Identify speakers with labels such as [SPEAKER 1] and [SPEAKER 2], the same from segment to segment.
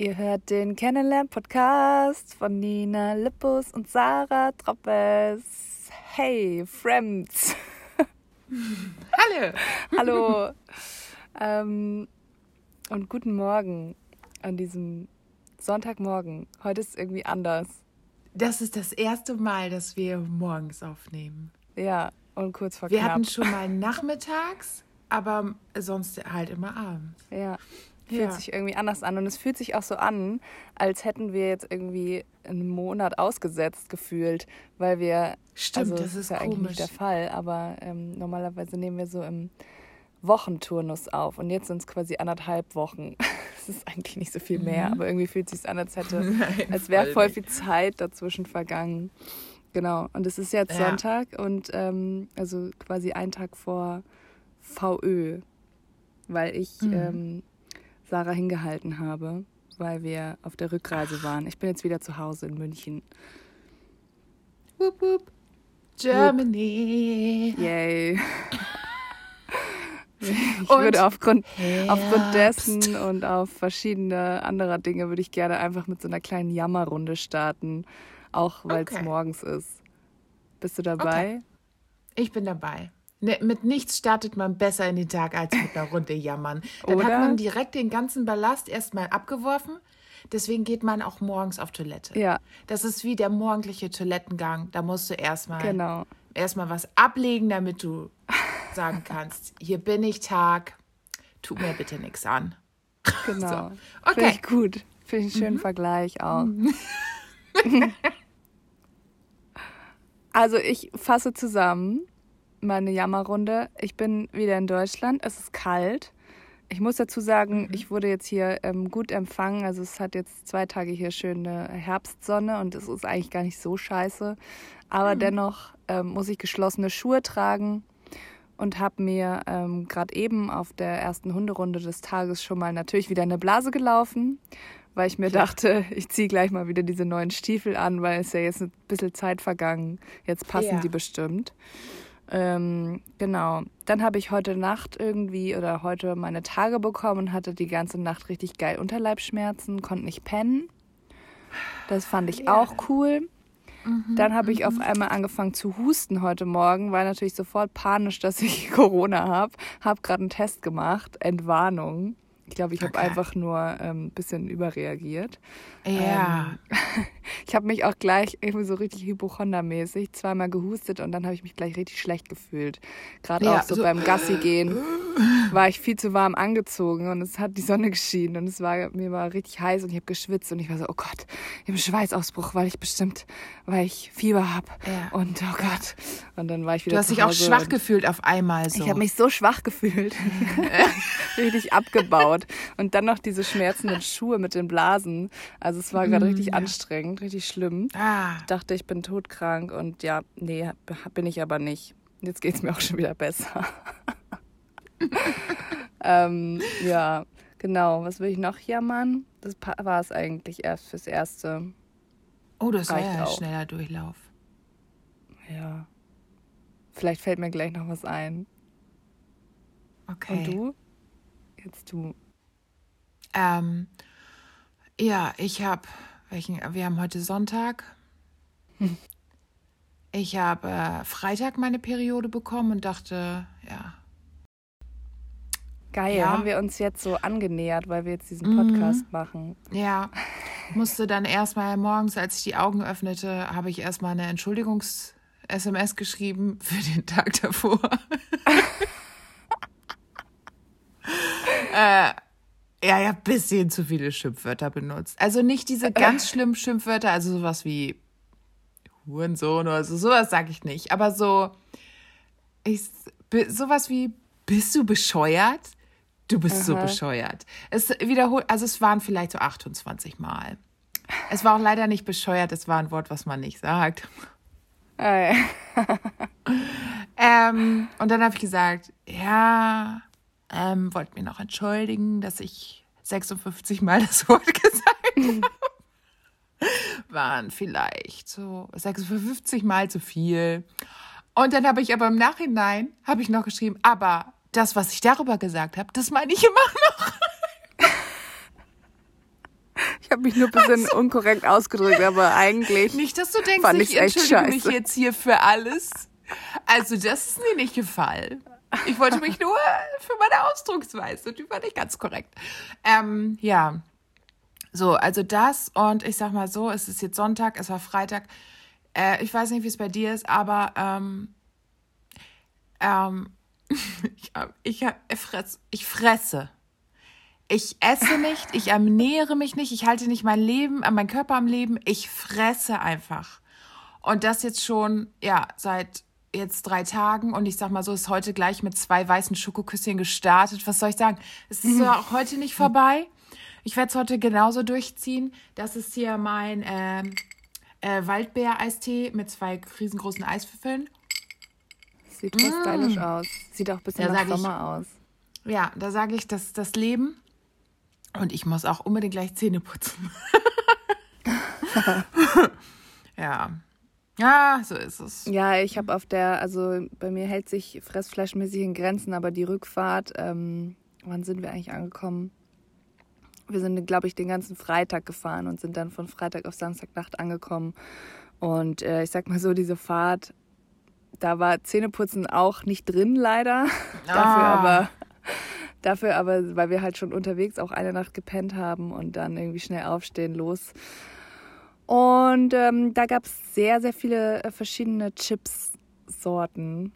[SPEAKER 1] Ihr hört den Kennenlern-Podcast von Nina Lippus und Sarah Troppes. Hey, Friends.
[SPEAKER 2] Hallo.
[SPEAKER 1] Hallo. ähm, und guten Morgen an diesem Sonntagmorgen. Heute ist irgendwie anders.
[SPEAKER 2] Das ist das erste Mal, dass wir morgens aufnehmen.
[SPEAKER 1] Ja, und kurz vor
[SPEAKER 2] Wir
[SPEAKER 1] knapp.
[SPEAKER 2] hatten schon mal nachmittags, aber sonst halt immer abends.
[SPEAKER 1] Ja. Fühlt
[SPEAKER 2] Ja.
[SPEAKER 1] sich irgendwie anders an. Und es fühlt sich auch so an, als hätten wir jetzt irgendwie einen Monat ausgesetzt gefühlt, weil wir.
[SPEAKER 2] Stimmt,
[SPEAKER 1] also,
[SPEAKER 2] das ist
[SPEAKER 1] ja eigentlich
[SPEAKER 2] komisch.
[SPEAKER 1] nicht der Fall, aber ähm, normalerweise nehmen wir so im Wochenturnus auf. Und jetzt sind es quasi anderthalb Wochen. Das ist eigentlich nicht so viel mehr,
[SPEAKER 2] Mhm.
[SPEAKER 1] aber irgendwie fühlt es sich an, als hätte,
[SPEAKER 2] Nein,
[SPEAKER 1] als wäre
[SPEAKER 2] voll
[SPEAKER 1] viel Zeit dazwischen vergangen. Genau. Und es ist jetzt
[SPEAKER 2] Ja.
[SPEAKER 1] Sonntag und ähm, also quasi ein Tag vor VÖ, weil ich
[SPEAKER 2] Mhm.
[SPEAKER 1] ähm, Sarah hingehalten habe, weil wir auf der Rückreise waren. Ich bin jetzt wieder zu Hause in München.
[SPEAKER 2] Wup, wup. Germany.
[SPEAKER 1] Yay. Ich
[SPEAKER 2] Und
[SPEAKER 1] würde aufgrund, aufgrund dessen und auf verschiedene anderer Dinge würde ich gerne einfach mit so einer kleinen Jammerrunde starten, auch weil es
[SPEAKER 2] Okay.
[SPEAKER 1] morgens ist. Bist du dabei?
[SPEAKER 2] Ich bin dabei. Ne, mit nichts startet man besser in den Tag als mit einer Runde jammern. Dann
[SPEAKER 1] Oder?
[SPEAKER 2] hat man direkt den ganzen Ballast erstmal abgeworfen. Deswegen geht man auch morgens auf Toilette.
[SPEAKER 1] Ja,
[SPEAKER 2] Das ist wie der morgendliche Toilettengang. Da musst du erstmal
[SPEAKER 1] genau.
[SPEAKER 2] erstmal was ablegen, damit du sagen kannst, hier bin ich Tag, tu mir bitte nichts an.
[SPEAKER 1] Genau.
[SPEAKER 2] So.
[SPEAKER 1] Finde
[SPEAKER 2] Okay.
[SPEAKER 1] ich gut. Finde ich einen schönen Vergleich auch. also ich fasse zusammen meine Jammerrunde. Ich bin wieder in Deutschland. Es ist kalt. Ich muss dazu sagen, ich wurde jetzt hier ähm, gut empfangen. Also es hat jetzt zwei Tage hier schöne Herbstsonne und es ist eigentlich gar nicht so scheiße. Aber dennoch ähm, muss ich geschlossene Schuhe tragen und habe mir ähm, gerade eben auf der ersten Hunderunde des Tages schon mal natürlich wieder eine Blase gelaufen, weil ich mir dachte, ich ziehe gleich mal wieder diese neuen Stiefel an, weil es ja jetzt ein bisschen Zeit vergangen. Jetzt passen
[SPEAKER 2] Ja.
[SPEAKER 1] die bestimmt. Ähm, genau. Dann habe ich heute Nacht irgendwie oder heute meine Tage bekommen und hatte die ganze Nacht richtig geil Unterleibsschmerzen, konnte nicht pennen. Das fand ich
[SPEAKER 2] Ja.
[SPEAKER 1] auch cool. Dann habe ich auf einmal angefangen zu husten heute Morgen, war natürlich sofort panisch, dass ich Corona habe. Habe gerade einen Test gemacht, Entwarnung. Ich glaube, ich habe
[SPEAKER 2] Okay.
[SPEAKER 1] einfach nur ein ähm, bisschen überreagiert.
[SPEAKER 2] Ja.
[SPEAKER 1] Ähm, ich habe mich auch gleich irgendwie so richtig hypochondermäßig zweimal gehustet und dann habe ich mich gleich richtig schlecht gefühlt. Gerade
[SPEAKER 2] Ja,
[SPEAKER 1] auch so,
[SPEAKER 2] so-
[SPEAKER 1] beim Gassi gehen war ich viel zu warm angezogen und es hat die Sonne geschienen und es war mir war richtig heiß und ich habe geschwitzt und ich war so, oh Gott, ich habe einen Schweißausbruch, weil ich bestimmt, weil ich Fieber habe
[SPEAKER 2] Ja.
[SPEAKER 1] und oh Gott. Und dann war ich wieder
[SPEAKER 2] Du hast dich auch schwach gefühlt auf einmal so.
[SPEAKER 1] ich habe mich so schwach gefühlt. richtig abgebaut. Und dann noch diese schmerzenden Schuhe mit den Blasen. Also es war gerade richtig anstrengend, richtig schlimm.
[SPEAKER 2] ah,
[SPEAKER 1] Ich dachte, ich bin todkrank und ja, nee, bin ich aber nicht. Jetzt geht's mir auch schon wieder besser. ähm, ja, genau. Was will ich noch jammern? Das war es eigentlich erst fürs Erste.
[SPEAKER 2] oh, das war
[SPEAKER 1] reicht
[SPEAKER 2] ja ein
[SPEAKER 1] auch.
[SPEAKER 2] schneller Durchlauf.
[SPEAKER 1] Ja. Vielleicht fällt mir gleich noch was ein.
[SPEAKER 2] Okay.
[SPEAKER 1] Und du? Jetzt du.
[SPEAKER 2] Ähm, ja, ich habe, welchen, wir haben heute Sonntag. Ich habe äh, Freitag meine Periode bekommen und dachte, ja,
[SPEAKER 1] Geil,
[SPEAKER 2] Ja.
[SPEAKER 1] haben wir uns jetzt so angenähert, weil wir jetzt diesen
[SPEAKER 2] Mhm.
[SPEAKER 1] Podcast machen.
[SPEAKER 2] ja, musste dann erstmal morgens, als ich die Augen öffnete, habe ich erstmal eine Entschuldigungs-SMS geschrieben für den Tag davor. äh, ja, ja, bisschen zu viele Schimpfwörter benutzt. Also nicht diese ganz schlimmen Schimpfwörter, also sowas wie Hurensohn oder so, sowas sage ich nicht. Aber so, ich, sowas wie, bist du bescheuert? Du bist so
[SPEAKER 1] Aha.
[SPEAKER 2] bescheuert. Es wiederholt, also es waren vielleicht so 28 Mal. Es war auch leider nicht bescheuert, es war ein Wort, was man nicht sagt.
[SPEAKER 1] Äh,
[SPEAKER 2] Ähm, und dann habe ich gesagt, ja, ähm, wollte mir noch entschuldigen, dass ich 56 Mal das Wort gesagt habe. Waren vielleicht so 56 Mal zu viel. Und dann habe ich aber im Nachhinein, habe ich noch geschrieben, aber das, was ich darüber gesagt habe, das meine ich immer noch.
[SPEAKER 1] Ich habe mich nur ein bisschen unkorrekt ausgedrückt, aber eigentlich.
[SPEAKER 2] Nicht, dass du denkst, ich entschuldige mich jetzt hier für alles. Also, das ist mir nicht gefallen. Ich wollte mich nur für meine Ausdrucksweise, die war nicht ganz korrekt. Ähm, ja. So, also das und ich sag mal so, es ist jetzt Sonntag, es war Freitag. Äh, ich weiß nicht, wie es bei dir ist, aber ähm, ähm, ich, ich, ich, fress, ich fresse. Ich esse nicht, ich ernähre mich nicht, ich halte nicht mein Leben, äh, mein Körper am Leben, ich fresse einfach. Und das jetzt schon, ja, seit jetzt drei Tagen und ich sag mal so, ist heute gleich mit zwei weißen Schokoküsschen gestartet. Was soll ich sagen? Es ist ja auch heute nicht vorbei. Ich werde es heute genauso durchziehen. Das ist hier mein ähm, äh, Waldbeer-Eistee mit zwei riesengroßen Eiswürfeln.
[SPEAKER 1] Sieht voll stylisch aus. Sieht auch ein bisschen nach
[SPEAKER 2] sag ich.
[SPEAKER 1] Sommer aus.
[SPEAKER 2] Ja, da sage ich, das das Leben. Und ich muss auch unbedingt gleich Zähne putzen. ja. Ja, so ist es.
[SPEAKER 1] Ja, ich habe auf der, also bei mir hält sich fressfleischmäßig in Grenzen, aber die Rückfahrt, ähm, wann sind wir eigentlich angekommen? Wir sind, glaube ich, den ganzen Freitag gefahren und sind dann von Freitag auf Samstagnacht angekommen. Und äh, ich sag mal so, diese Fahrt, da war Zähneputzen auch nicht drin, leider. dafür
[SPEAKER 2] Ah.
[SPEAKER 1] aber, dafür aber, weil wir halt schon unterwegs auch eine Nacht gepennt haben und dann irgendwie schnell aufstehen, los. Und ähm, da gab es sehr, sehr viele äh, verschiedene Chips-Sorten.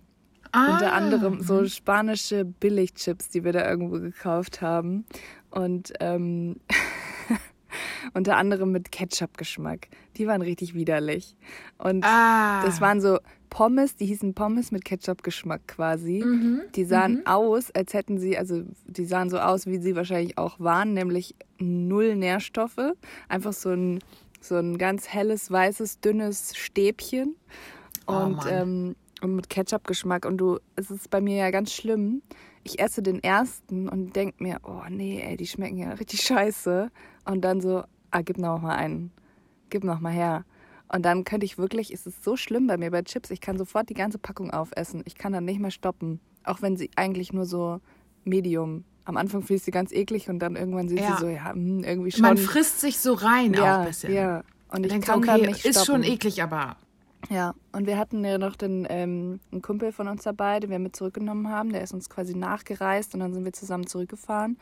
[SPEAKER 2] Ah,
[SPEAKER 1] Unter anderem so spanische Billigchips, die wir da irgendwo gekauft haben. Und ähm, unter anderem mit Ketchup-Geschmack. Die waren richtig widerlich. Und
[SPEAKER 2] Ah.
[SPEAKER 1] das waren so Pommes, die hießen Pommes mit Ketchup-Geschmack quasi.
[SPEAKER 2] Mhm.
[SPEAKER 1] Die sahen aus, als hätten sie, also die sahen so aus, wie sie wahrscheinlich auch waren, nämlich null Nährstoffe. Einfach so ein, so ein ganz helles, weißes, dünnes Stäbchen.
[SPEAKER 2] Oh,
[SPEAKER 1] Und,
[SPEAKER 2] Mann.
[SPEAKER 1] ähm, und mit Ketchup-Geschmack. Und du, es ist bei mir ja ganz schlimm. Ich esse den ersten und denk mir, oh nee, ey, die schmecken ja richtig scheiße. Und dann so, ah, gib noch mal einen. Gib noch mal her. Und dann könnte ich wirklich, es ist so schlimm bei mir bei Chips, ich kann sofort die ganze Packung aufessen. Ich kann dann nicht mehr stoppen. Auch wenn sie eigentlich nur so Medium. Am Anfang finde ich sie ganz eklig und dann irgendwann sind
[SPEAKER 2] Ja.
[SPEAKER 1] sie so, ja, hm, irgendwie schon.
[SPEAKER 2] Man frisst sich so rein auch
[SPEAKER 1] ja,
[SPEAKER 2] ein bisschen.
[SPEAKER 1] ja. Und ich
[SPEAKER 2] Denkst,
[SPEAKER 1] kann
[SPEAKER 2] okay,
[SPEAKER 1] nicht
[SPEAKER 2] ist schon eklig, aber
[SPEAKER 1] Ja, und wir hatten ja noch den, ähm, einen Kumpel von uns dabei, den wir mit zurückgenommen haben. Der ist uns quasi nachgereist und dann sind wir zusammen zurückgefahren.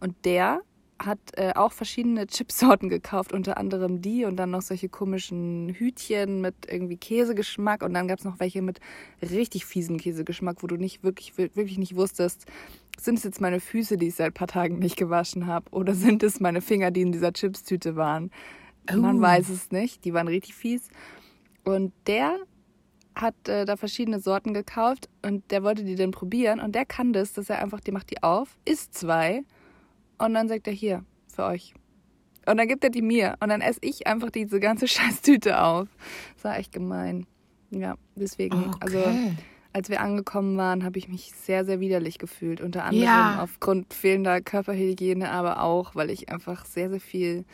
[SPEAKER 1] Und der hat äh, auch verschiedene Chipsorten gekauft, unter anderem die und dann noch solche komischen Hütchen mit irgendwie Käsegeschmack und dann gab es noch welche mit richtig fiesen Käsegeschmack, wo du nicht wirklich, wirklich nicht wusstest, sind es jetzt meine Füße, die ich seit ein paar Tagen nicht gewaschen habe oder sind es meine Finger, die in dieser Chipstüte waren? Man
[SPEAKER 2] Oh.
[SPEAKER 1] weiß es nicht, die waren richtig fies. Und der hat äh, da verschiedene Sorten gekauft und der wollte die dann probieren und der kann das, dass er einfach, die macht die auf, isst zwei und dann sagt er hier, für euch. Und dann gibt er die mir und dann esse ich einfach diese ganze Scheißtüte auf. Das war echt gemein. Ja, deswegen, also
[SPEAKER 2] okay.
[SPEAKER 1] als wir angekommen waren, habe ich mich sehr, sehr widerlich gefühlt. Unter anderem
[SPEAKER 2] Ja.
[SPEAKER 1] aufgrund fehlender Körperhygiene, aber auch, weil ich einfach sehr, sehr viel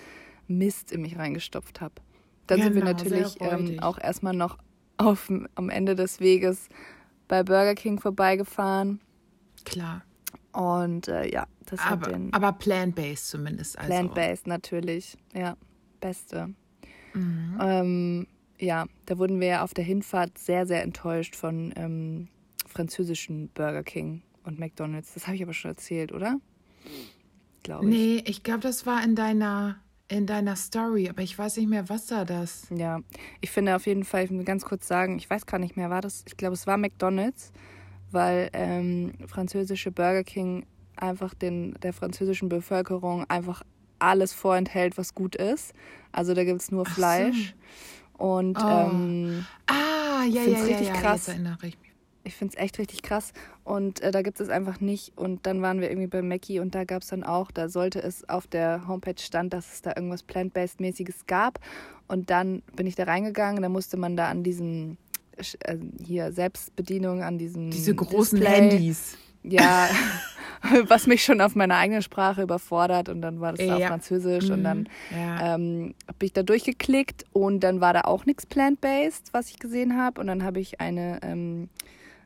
[SPEAKER 1] Mist in mich reingestopft habe. Dann sind wir
[SPEAKER 2] Genau,
[SPEAKER 1] natürlich ähm, auch erstmal noch auf, am Ende des Weges bei Burger King vorbeigefahren.
[SPEAKER 2] Klar.
[SPEAKER 1] Und äh, ja, das hat
[SPEAKER 2] Aber,
[SPEAKER 1] den
[SPEAKER 2] aber plant-based zumindest. Also.
[SPEAKER 1] Plant-Based natürlich. Ja, beste.
[SPEAKER 2] Mhm.
[SPEAKER 1] Ähm, ja, da wurden wir ja auf der Hinfahrt sehr, sehr enttäuscht von ähm, französischen Burger King und McDonalds. Das habe ich aber schon erzählt, oder? Glaube ich.
[SPEAKER 2] Nee, ich glaube, das war in deiner, in deiner Story, aber ich weiß nicht mehr, was da das.
[SPEAKER 1] Ja, ich finde auf jeden Fall, ich will ganz kurz sagen, ich weiß gar nicht mehr, war das, ich glaube, es war McDonalds, weil ähm, französische Burger King einfach den, der französischen Bevölkerung einfach alles vorenthält, was gut ist. Also da gibt es nur
[SPEAKER 2] Ach so.
[SPEAKER 1] Fleisch. Und
[SPEAKER 2] Oh.
[SPEAKER 1] ähm,
[SPEAKER 2] Ah, ja, ja, ja,
[SPEAKER 1] richtig
[SPEAKER 2] ja,
[SPEAKER 1] krass.
[SPEAKER 2] ich
[SPEAKER 1] ich finde es echt richtig krass. Und äh, da gibt es einfach nicht. Und dann waren wir irgendwie bei Mackie und da gab es dann auch, da sollte es auf der Homepage stand, dass es da irgendwas Plant-Based-mäßiges gab. Und dann bin ich da reingegangen, da musste man da an diesem, äh, hier Selbstbedienung, an diesem
[SPEAKER 2] Diese großen
[SPEAKER 1] Display,
[SPEAKER 2] Handys.
[SPEAKER 1] Ja, was mich schon auf meiner eigenen Sprache überfordert. Und dann war das da auf
[SPEAKER 2] Ja.
[SPEAKER 1] Französisch und dann
[SPEAKER 2] Ja.
[SPEAKER 1] ähm, habe ich da durchgeklickt und dann war da auch nichts plant-based, was ich gesehen habe. Und dann habe ich eine, ähm,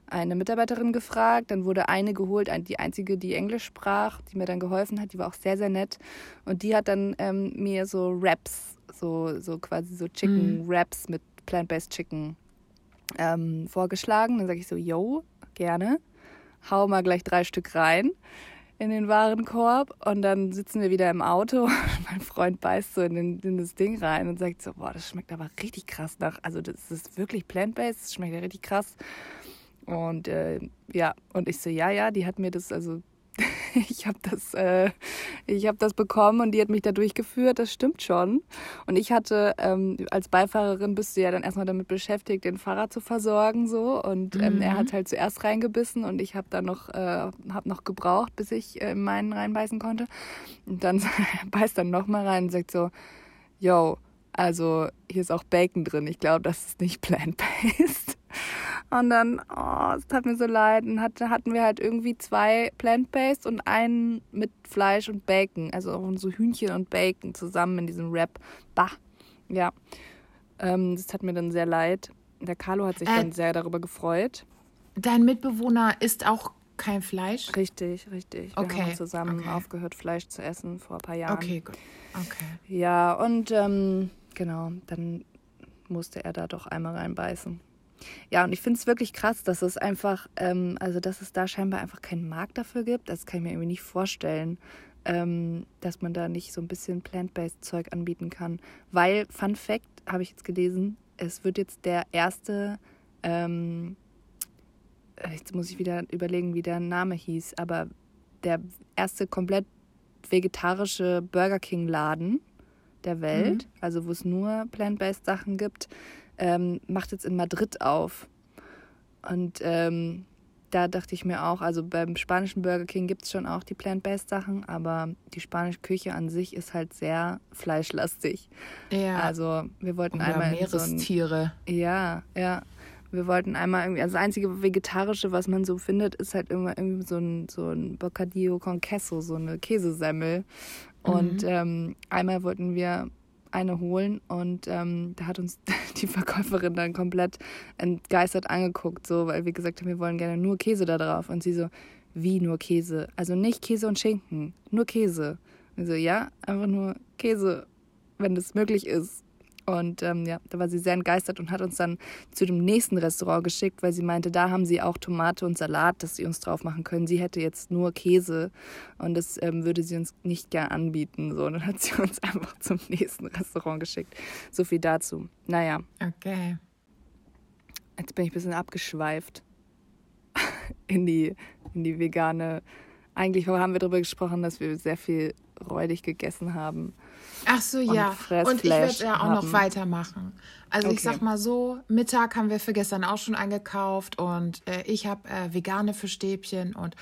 [SPEAKER 1] eine Mitarbeiterin gefragt, dann wurde eine geholt, die einzige, die Englisch sprach, die mir dann geholfen hat, die war auch sehr, sehr nett. Und die hat dann ähm, mir so Wraps, so, so quasi so Chicken Wraps mit Plant-Based Chicken ähm, vorgeschlagen. Dann sage ich so, yo, gerne. Hau mal gleich drei Stück rein in den Warenkorb und dann sitzen wir wieder im Auto mein Freund beißt so in, den, in das Ding rein und sagt so, boah, das schmeckt aber richtig krass nach, also das ist wirklich plant-based, das schmeckt ja richtig krass. Und äh, ja, und ich so, ja, ja, die hat mir das, also ich habe das, äh, ich habe das bekommen und die hat mich da durchgeführt. Das stimmt schon. Und ich hatte ähm, als Beifahrerin bist du ja dann erstmal damit beschäftigt, den Fahrer zu versorgen so. Und ähm, mhm. er hat halt zuerst reingebissen und ich habe dann noch, äh, habe noch gebraucht, bis ich äh, meinen reinbeißen konnte. Und dann beißt dann noch mal rein und sagt so, yo, also hier ist auch Bacon drin. Ich glaube, das ist nicht plant-based. Und dann, oh, es tat mir so leid. Und hatte, hatten wir halt irgendwie zwei Plant-Based und einen mit Fleisch und Bacon. Also so Hühnchen und Bacon zusammen in diesem Wrap. Bah. Ja. Ähm, das tat mir dann sehr leid. Der Carlo hat sich äh, dann sehr darüber gefreut.
[SPEAKER 2] Dein Mitbewohner isst auch kein Fleisch?
[SPEAKER 1] Richtig, richtig. Wir okay. haben zusammen okay. aufgehört, Fleisch zu essen vor ein paar Jahren.
[SPEAKER 2] Okay, gut. Okay.
[SPEAKER 1] Ja, und ähm, genau, dann musste er da doch einmal reinbeißen. Ja, und ich finde es wirklich krass, dass es einfach, ähm, also dass es da scheinbar einfach keinen Markt dafür gibt. Das kann ich mir irgendwie nicht vorstellen, ähm, dass man da nicht so ein bisschen plant-based Zeug anbieten kann. Weil, Fun Fact, habe ich jetzt gelesen, es wird jetzt der erste, ähm, äh, jetzt muss ich wieder überlegen, wie der Name hieß, aber der erste komplett vegetarische Burger King Laden der Welt, mhm. also wo es nur plant-based Sachen gibt, ähm, macht jetzt in Madrid auf. Und ähm, da dachte ich mir auch, also beim spanischen Burger King gibt es schon auch die Plant-Based Sachen, aber die spanische Küche an sich ist halt sehr fleischlastig. Ja. Also wir wollten Oder einmal
[SPEAKER 2] Meerestiere.
[SPEAKER 1] So ein, ja, ja. Wir wollten einmal irgendwie, also das einzige Vegetarische, was man so findet, ist halt immer irgendwie so ein, so ein Bocadillo con Queso, so eine Käsesemmel. Und mhm. ähm, einmal wollten wir eine holen und ähm, da hat uns die Verkäuferin dann komplett entgeistert angeguckt, so, weil wir gesagt haben, wir wollen gerne nur Käse da drauf. Und sie so, wie nur Käse? Also nicht Käse und Schinken, nur Käse. Und so, ja, einfach nur Käse, wenn das möglich ist. Und ähm, ja, da war sie sehr entgeistert und hat uns dann zu dem nächsten Restaurant geschickt, weil sie meinte, da haben sie auch Tomate und Salat, das sie uns drauf machen können. Sie hätte jetzt nur Käse und das ähm, würde sie uns nicht gern anbieten. So, und dann hat sie uns einfach zum nächsten Restaurant geschickt. So viel dazu. Naja.
[SPEAKER 2] Okay.
[SPEAKER 1] Jetzt bin ich ein bisschen abgeschweift in die, in die vegane. Eigentlich haben wir darüber gesprochen, dass wir sehr viel räudig gegessen haben.
[SPEAKER 2] Ach so, und ja. Und ich werde ja auch haben. noch weitermachen. Also okay. ich sag mal so, Mittag haben wir für gestern auch schon eingekauft und äh, ich habe äh, vegane Fischstäbchen und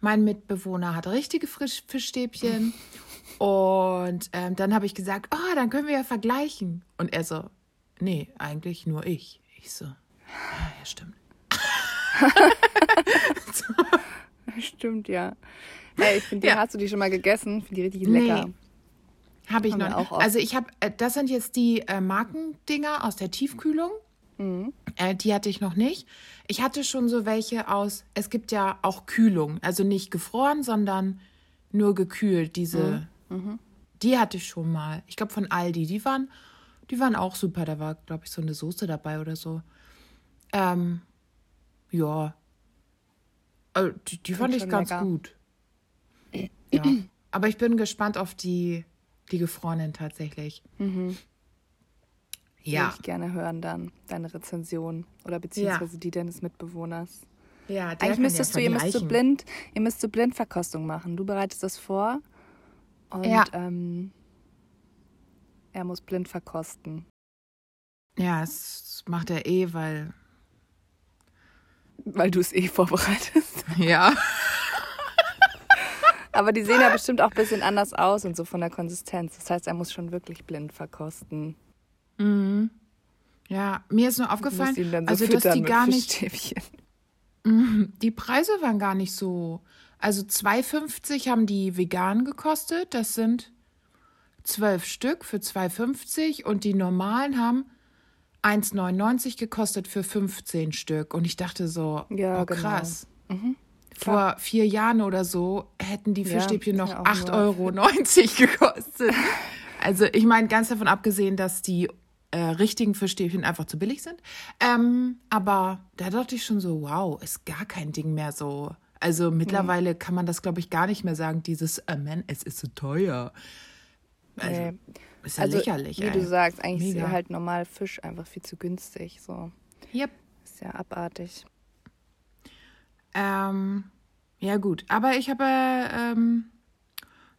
[SPEAKER 2] mein Mitbewohner hat richtige Frisch Fischstäbchen. und ähm, dann habe ich gesagt, oh, dann können wir ja vergleichen. Und er so, nee, eigentlich nur ich. Ich so, ja, ja stimmt.
[SPEAKER 1] so. Stimmt, ja. Hey, ich finde, ja. hast du die schon mal gegessen? Finde die richtig lecker.
[SPEAKER 2] Habe ich noch auch. Oft. Also ich habe, äh, das sind jetzt die äh, Markendinger aus der Tiefkühlung. Mhm. Äh, die hatte ich noch nicht. Ich hatte schon so welche aus, es gibt ja auch Kühlung, also nicht gefroren, sondern nur gekühlt. Diese, mhm. Mhm. die hatte ich schon mal. Ich glaube von Aldi. Die waren, die waren auch super. Da war, glaube ich, so eine Soße dabei oder so. Ähm, ja. Also, die, die fand ich ganz lecker. gut. Ja. Aber ich bin gespannt auf die die gefrorenen tatsächlich. Mhm.
[SPEAKER 1] Ja. Würde ich gerne hören dann, deine Rezension oder beziehungsweise ja. die deines Mitbewohners. Ja, Eigentlich müsstest ja du, ihr müsst so blind, ihr müsst so Blindverkostung machen. Du bereitest das vor und ja. ähm, er muss blind verkosten.
[SPEAKER 2] Ja, das macht er eh, weil.
[SPEAKER 1] Weil du es eh vorbereitest.
[SPEAKER 2] Ja.
[SPEAKER 1] Aber die sehen ja bestimmt auch ein bisschen anders aus und so von der Konsistenz. Das heißt, er muss schon wirklich blind verkosten.
[SPEAKER 2] Mhm. Ja, mir ist nur aufgefallen, so also dass die gar nicht. Mhm. Die Preise waren gar nicht so. Also 2,50 haben die vegan gekostet. Das sind zwölf Stück für 2,50 und die normalen haben 1,99 gekostet für 15 Stück. Und ich dachte so,
[SPEAKER 1] Ja,
[SPEAKER 2] oh
[SPEAKER 1] genau.
[SPEAKER 2] krass. Vor vier Jahren oder so hätten die
[SPEAKER 1] Ja,
[SPEAKER 2] Fischstäbchen noch
[SPEAKER 1] ja, auch
[SPEAKER 2] 8,90
[SPEAKER 1] nur
[SPEAKER 2] Euro gekostet. also ich meine, ganz davon abgesehen, dass die äh, richtigen Fischstäbchen einfach zu billig sind. Ähm, aber da dachte ich schon so, wow, ist gar kein Ding mehr so. Also mittlerweile kann man das, glaube ich, gar nicht mehr sagen, dieses, äh, man, es ist so teuer. Also,
[SPEAKER 1] Nee.
[SPEAKER 2] ist ja
[SPEAKER 1] Also,
[SPEAKER 2] lächerlich,
[SPEAKER 1] wie
[SPEAKER 2] ey.
[SPEAKER 1] du sagst, eigentlich
[SPEAKER 2] Mega.
[SPEAKER 1] ist halt normal Fisch einfach viel zu günstig. So.
[SPEAKER 2] Yep.
[SPEAKER 1] Ist ja abartig.
[SPEAKER 2] Ähm, ja, gut. Aber ich habe ähm,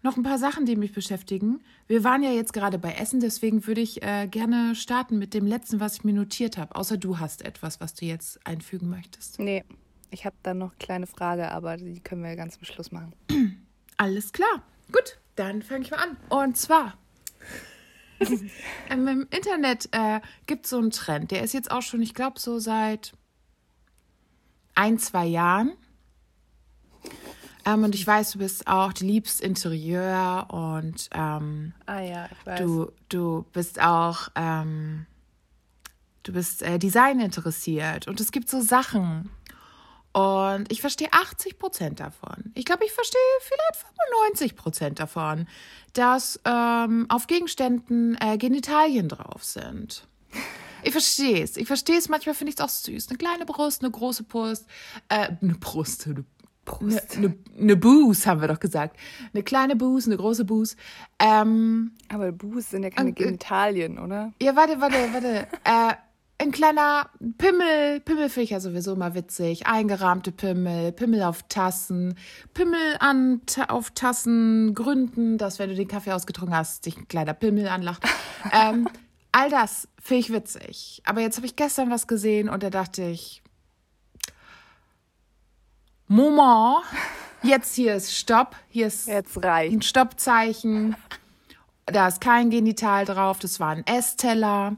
[SPEAKER 2] noch ein paar Sachen, die mich beschäftigen. Wir waren ja jetzt gerade bei Essen, deswegen würde ich äh, gerne starten mit dem letzten, was ich mir notiert habe. Außer du hast etwas, was du jetzt einfügen möchtest.
[SPEAKER 1] Nee, ich habe dann noch eine kleine Frage, aber die können wir ganz zum Schluss machen.
[SPEAKER 2] Alles klar. Gut, dann fange ich mal an. Und zwar. ähm, Im Internet äh, gibt es so einen Trend, der ist jetzt auch schon, ich glaube, so seit ein, zwei Jahren. Ähm, und ich weiß, du bist auch, du liebst Interieur und ähm,
[SPEAKER 1] Ah ja,
[SPEAKER 2] du, du bist auch, ähm, du bist äh, Design interessiert und es gibt so Sachen. Und ich verstehe 80 Prozent davon. Ich glaube, ich verstehe vielleicht 95 Prozent davon, dass ähm, auf Gegenständen äh, Genitalien drauf sind. Ich verstehe es. Ich verstehe es. Manchmal finde ich es auch süß. Eine kleine Brust, eine große Brust, äh, eine Brust, eine
[SPEAKER 1] Brust.
[SPEAKER 2] Eine, eine, eine Buß, haben wir doch gesagt. Eine kleine Buß, eine große Buß. Ähm,
[SPEAKER 1] Aber Buß sind ja keine
[SPEAKER 2] äh,
[SPEAKER 1] Genitalien, oder?
[SPEAKER 2] ja, warte, warte, warte. äh, ein kleiner Pimmel. Pimmel finde ich ja sowieso immer witzig. Eingerahmte Pimmel, Pimmel auf Tassen, Pimmel an, auf Tassen, Gründen, dass wenn du den Kaffee ausgetrunken hast, dich ein kleiner Pimmel anlacht. ähm, all das finde ich witzig. Aber jetzt habe ich gestern was gesehen und da dachte ich, Moment, jetzt hier ist Stopp, hier ist
[SPEAKER 1] Jetzt
[SPEAKER 2] ein. Stoppzeichen. Da ist kein Genital drauf, das war ein Essteller.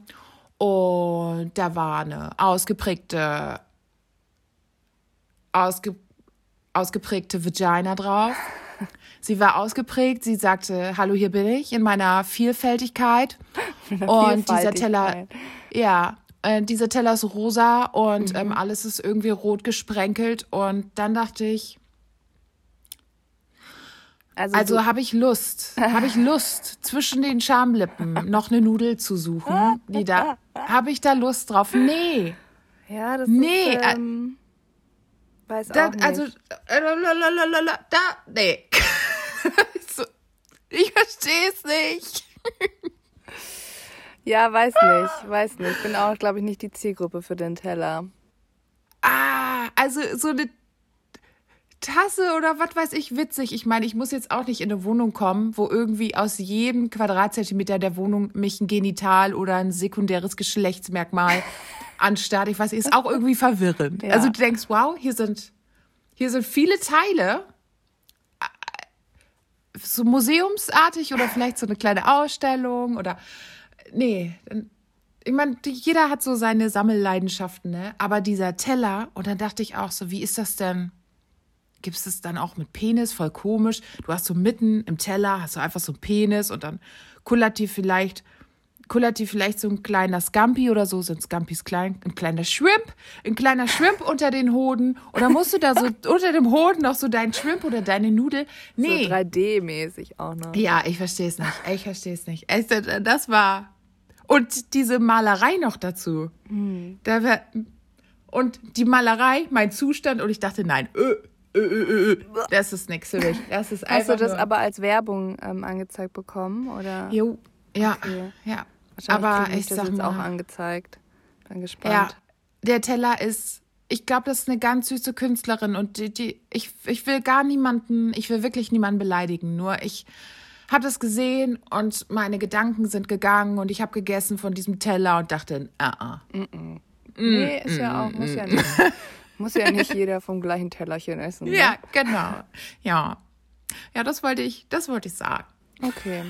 [SPEAKER 2] Und da war eine ausgeprägte, ausge, ausgeprägte Vagina drauf. Sie war ausgeprägt, sie sagte, hallo, hier bin ich in meiner Vielfältigkeit. Und dieser Teller, ja, äh, dieser Teller ist rosa und ähm, alles ist irgendwie rot gesprenkelt. Und dann dachte ich,
[SPEAKER 1] Also,
[SPEAKER 2] also habe ich Lust, habe ich Lust, zwischen den Schamlippen noch eine Nudel zu suchen. Die da, habe ich da Lust drauf? Nee.
[SPEAKER 1] ja, das
[SPEAKER 2] Nee,
[SPEAKER 1] ist,
[SPEAKER 2] äh,
[SPEAKER 1] ähm, weiß
[SPEAKER 2] Da,
[SPEAKER 1] auch nicht.
[SPEAKER 2] also, äh, lalalala, da, nee. so, ich verstehe es nicht.
[SPEAKER 1] ja, weiß nicht, weiß nicht. Bin auch, glaube ich, nicht die Zielgruppe für den Teller.
[SPEAKER 2] Ah, also so eine Tasse oder was weiß ich, witzig. Ich meine, ich muss jetzt auch nicht in eine Wohnung kommen, wo irgendwie aus jedem Quadratzentimeter der Wohnung mich ein Genital oder ein sekundäres Geschlechtsmerkmal anstarrt. Ich weiß, ist auch irgendwie verwirrend.
[SPEAKER 1] Ja.
[SPEAKER 2] Also du denkst, wow, hier sind, hier sind viele Teile. So museumsartig oder vielleicht so eine kleine Ausstellung oder nee, ich meine, jeder hat so seine Sammelleidenschaften, ne? Aber dieser Teller, und dann dachte ich auch so, wie ist das denn? Gibt es das dann auch mit Penis? Voll komisch. Du hast so mitten im Teller, hast du einfach so einen Penis und dann kullert dir vielleicht, kullert dir vielleicht so ein kleiner Scampi oder so, sind Scampis klein, ein kleiner Shrimp, ein kleiner Shrimp unter den Hoden. Oder musst du da so unter dem Hoden noch so deinen Shrimp oder deine Nudel? Nee.
[SPEAKER 1] So 3D-mäßig auch noch.
[SPEAKER 2] Ja, ich verstehe es nicht. Ich verstehe es nicht. Das war. Und diese Malerei noch dazu. Da war, und die Malerei, mein Zustand, und ich dachte, nein, ö, ö, ö, ö, das ist nichts für mich. Das ist
[SPEAKER 1] Hast du das aber als Werbung ähm, angezeigt bekommen? Oder?
[SPEAKER 2] Jo, ja,
[SPEAKER 1] Okay.
[SPEAKER 2] ja. Aber ich
[SPEAKER 1] das
[SPEAKER 2] sag
[SPEAKER 1] jetzt auch
[SPEAKER 2] mal,
[SPEAKER 1] angezeigt. Bin gespannt.
[SPEAKER 2] ja, der Teller ist. Ich glaube, das ist eine ganz süße Künstlerin und die, die, ich, ich will gar niemanden, ich will wirklich niemanden beleidigen. Nur ich habe das gesehen und meine Gedanken sind gegangen und ich habe gegessen von diesem Teller und dachte, ah, ah.
[SPEAKER 1] Nee, ist ja auch, muss ja nicht. Muss ja nicht jeder vom gleichen Tellerchen essen. Ne?
[SPEAKER 2] Ja, genau. Ja. Ja, das wollte ich, das wollte ich sagen.
[SPEAKER 1] Okay.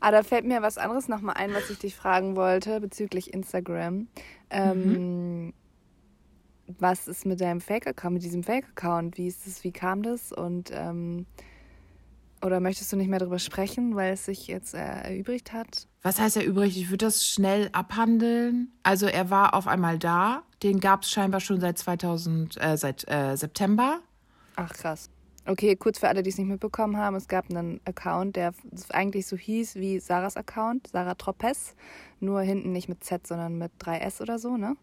[SPEAKER 1] Ah, da fällt mir was anderes nochmal ein, was ich dich fragen wollte bezüglich Instagram. Ähm, Was ist mit deinem Fake-Account, mit diesem Fake-Account? Wie ist das, wie kam das? Und ähm, Oder möchtest du nicht mehr darüber sprechen, weil es sich jetzt äh, erübrigt hat?
[SPEAKER 2] Was heißt erübrigt? Ich würde das schnell abhandeln. Also er war auf einmal da. Den gab es scheinbar schon seit 2000, äh, seit äh, September.
[SPEAKER 1] Ach krass. Okay, kurz für alle, die es nicht mitbekommen haben, es gab einen Account, der eigentlich so hieß wie Sarahs Account, Sarah Tropes, nur hinten nicht mit Z, sondern mit 3S oder so, ne?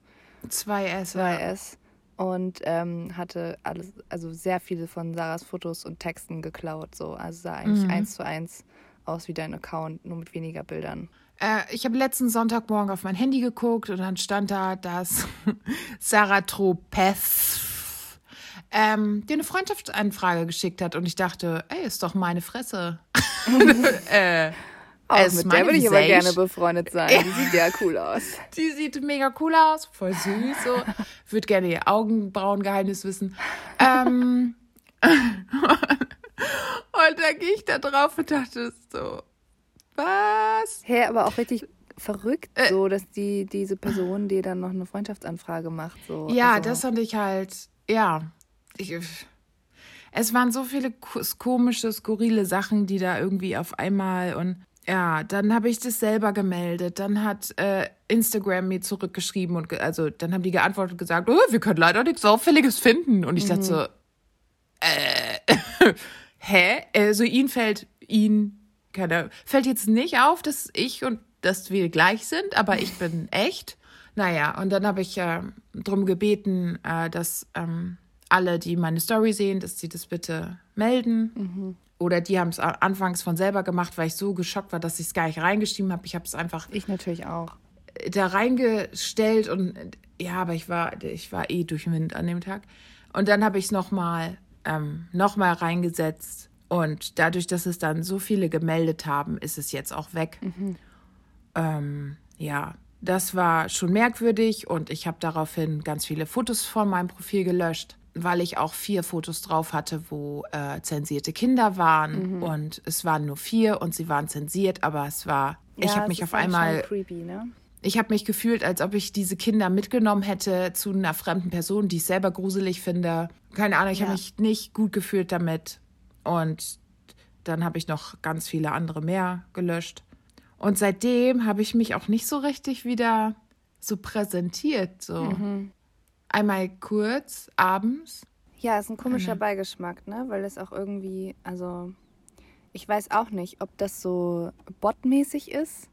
[SPEAKER 2] 2S.
[SPEAKER 1] 2S. Und ähm, hatte alles, also sehr viele von Sarahs Fotos und Texten geklaut, so. Also sah eigentlich
[SPEAKER 2] Mhm.
[SPEAKER 1] eins zu eins aus wie dein Account, nur mit weniger Bildern.
[SPEAKER 2] Äh, ich habe letzten Sonntagmorgen auf mein Handy geguckt und dann stand da, dass Sarah Tropez ähm, dir eine Freundschaftsanfrage geschickt hat und ich dachte, ey, ist doch meine Fresse. äh, es ist
[SPEAKER 1] mit
[SPEAKER 2] meine
[SPEAKER 1] der würde ich aber gerne befreundet sein. Die sieht ja cool aus.
[SPEAKER 2] Die sieht mega cool aus, voll süß so. Würde gerne ihr Augenbrauengeheimnis wissen. Ähm, und da gehe ich da drauf und dachte so, was?
[SPEAKER 1] Hä, aber auch richtig verrückt,
[SPEAKER 2] Äh.
[SPEAKER 1] so, dass die, diese Person dir dann noch eine Freundschaftsanfrage macht. So.
[SPEAKER 2] Ja,
[SPEAKER 1] also,
[SPEAKER 2] das fand ich halt, ja. Ich, es waren so viele ko- komische, skurrile Sachen, die da irgendwie auf einmal und ja, dann habe ich das selber gemeldet. Dann hat äh, Instagram mir zurückgeschrieben und also dann haben die geantwortet und gesagt, oh, wir können leider nichts Auffälliges finden. Und ich dachte so, äh, hä? Also ihnen fällt ihnen, keine, fällt jetzt nicht auf, dass ich und dass wir gleich sind, aber ich bin echt. Naja, und dann habe ich äh, darum gebeten, äh, dass ähm, alle, die meine Story sehen, dass sie das bitte melden. Oder die haben es anfangs von selber gemacht, weil ich so geschockt war, dass ich es gar nicht reingeschrieben habe. Ich habe es einfach
[SPEAKER 1] Ich natürlich auch.
[SPEAKER 2] da reingestellt und ja, aber ich war, ich war eh durch den Wind an dem Tag. Und dann habe ich es nochmal ähm, noch mal reingesetzt. Und dadurch, dass es dann so viele gemeldet haben, ist es jetzt auch weg. Ähm, ja, das war schon merkwürdig und ich habe daraufhin ganz viele Fotos von meinem Profil gelöscht, weil ich auch vier Fotos drauf hatte, wo äh, zensierte Kinder waren. Und es waren nur vier und sie waren zensiert, aber es war, ich
[SPEAKER 1] Ja,
[SPEAKER 2] habe
[SPEAKER 1] es
[SPEAKER 2] mich auf einmal
[SPEAKER 1] creepy, ne?
[SPEAKER 2] ich habe mich gefühlt, als ob ich diese Kinder mitgenommen hätte zu einer fremden Person, die ich selber gruselig finde. Keine Ahnung, ich
[SPEAKER 1] Ja.
[SPEAKER 2] habe mich nicht gut gefühlt damit. Und dann habe ich noch ganz viele andere mehr gelöscht. Und seitdem habe ich mich auch nicht so richtig wieder so präsentiert. So
[SPEAKER 1] Mhm.
[SPEAKER 2] Einmal kurz abends.
[SPEAKER 1] Ja, ist ein komischer Beigeschmack, ne? Weil das auch irgendwie, also ich weiß auch nicht, ob das so botmäßig ist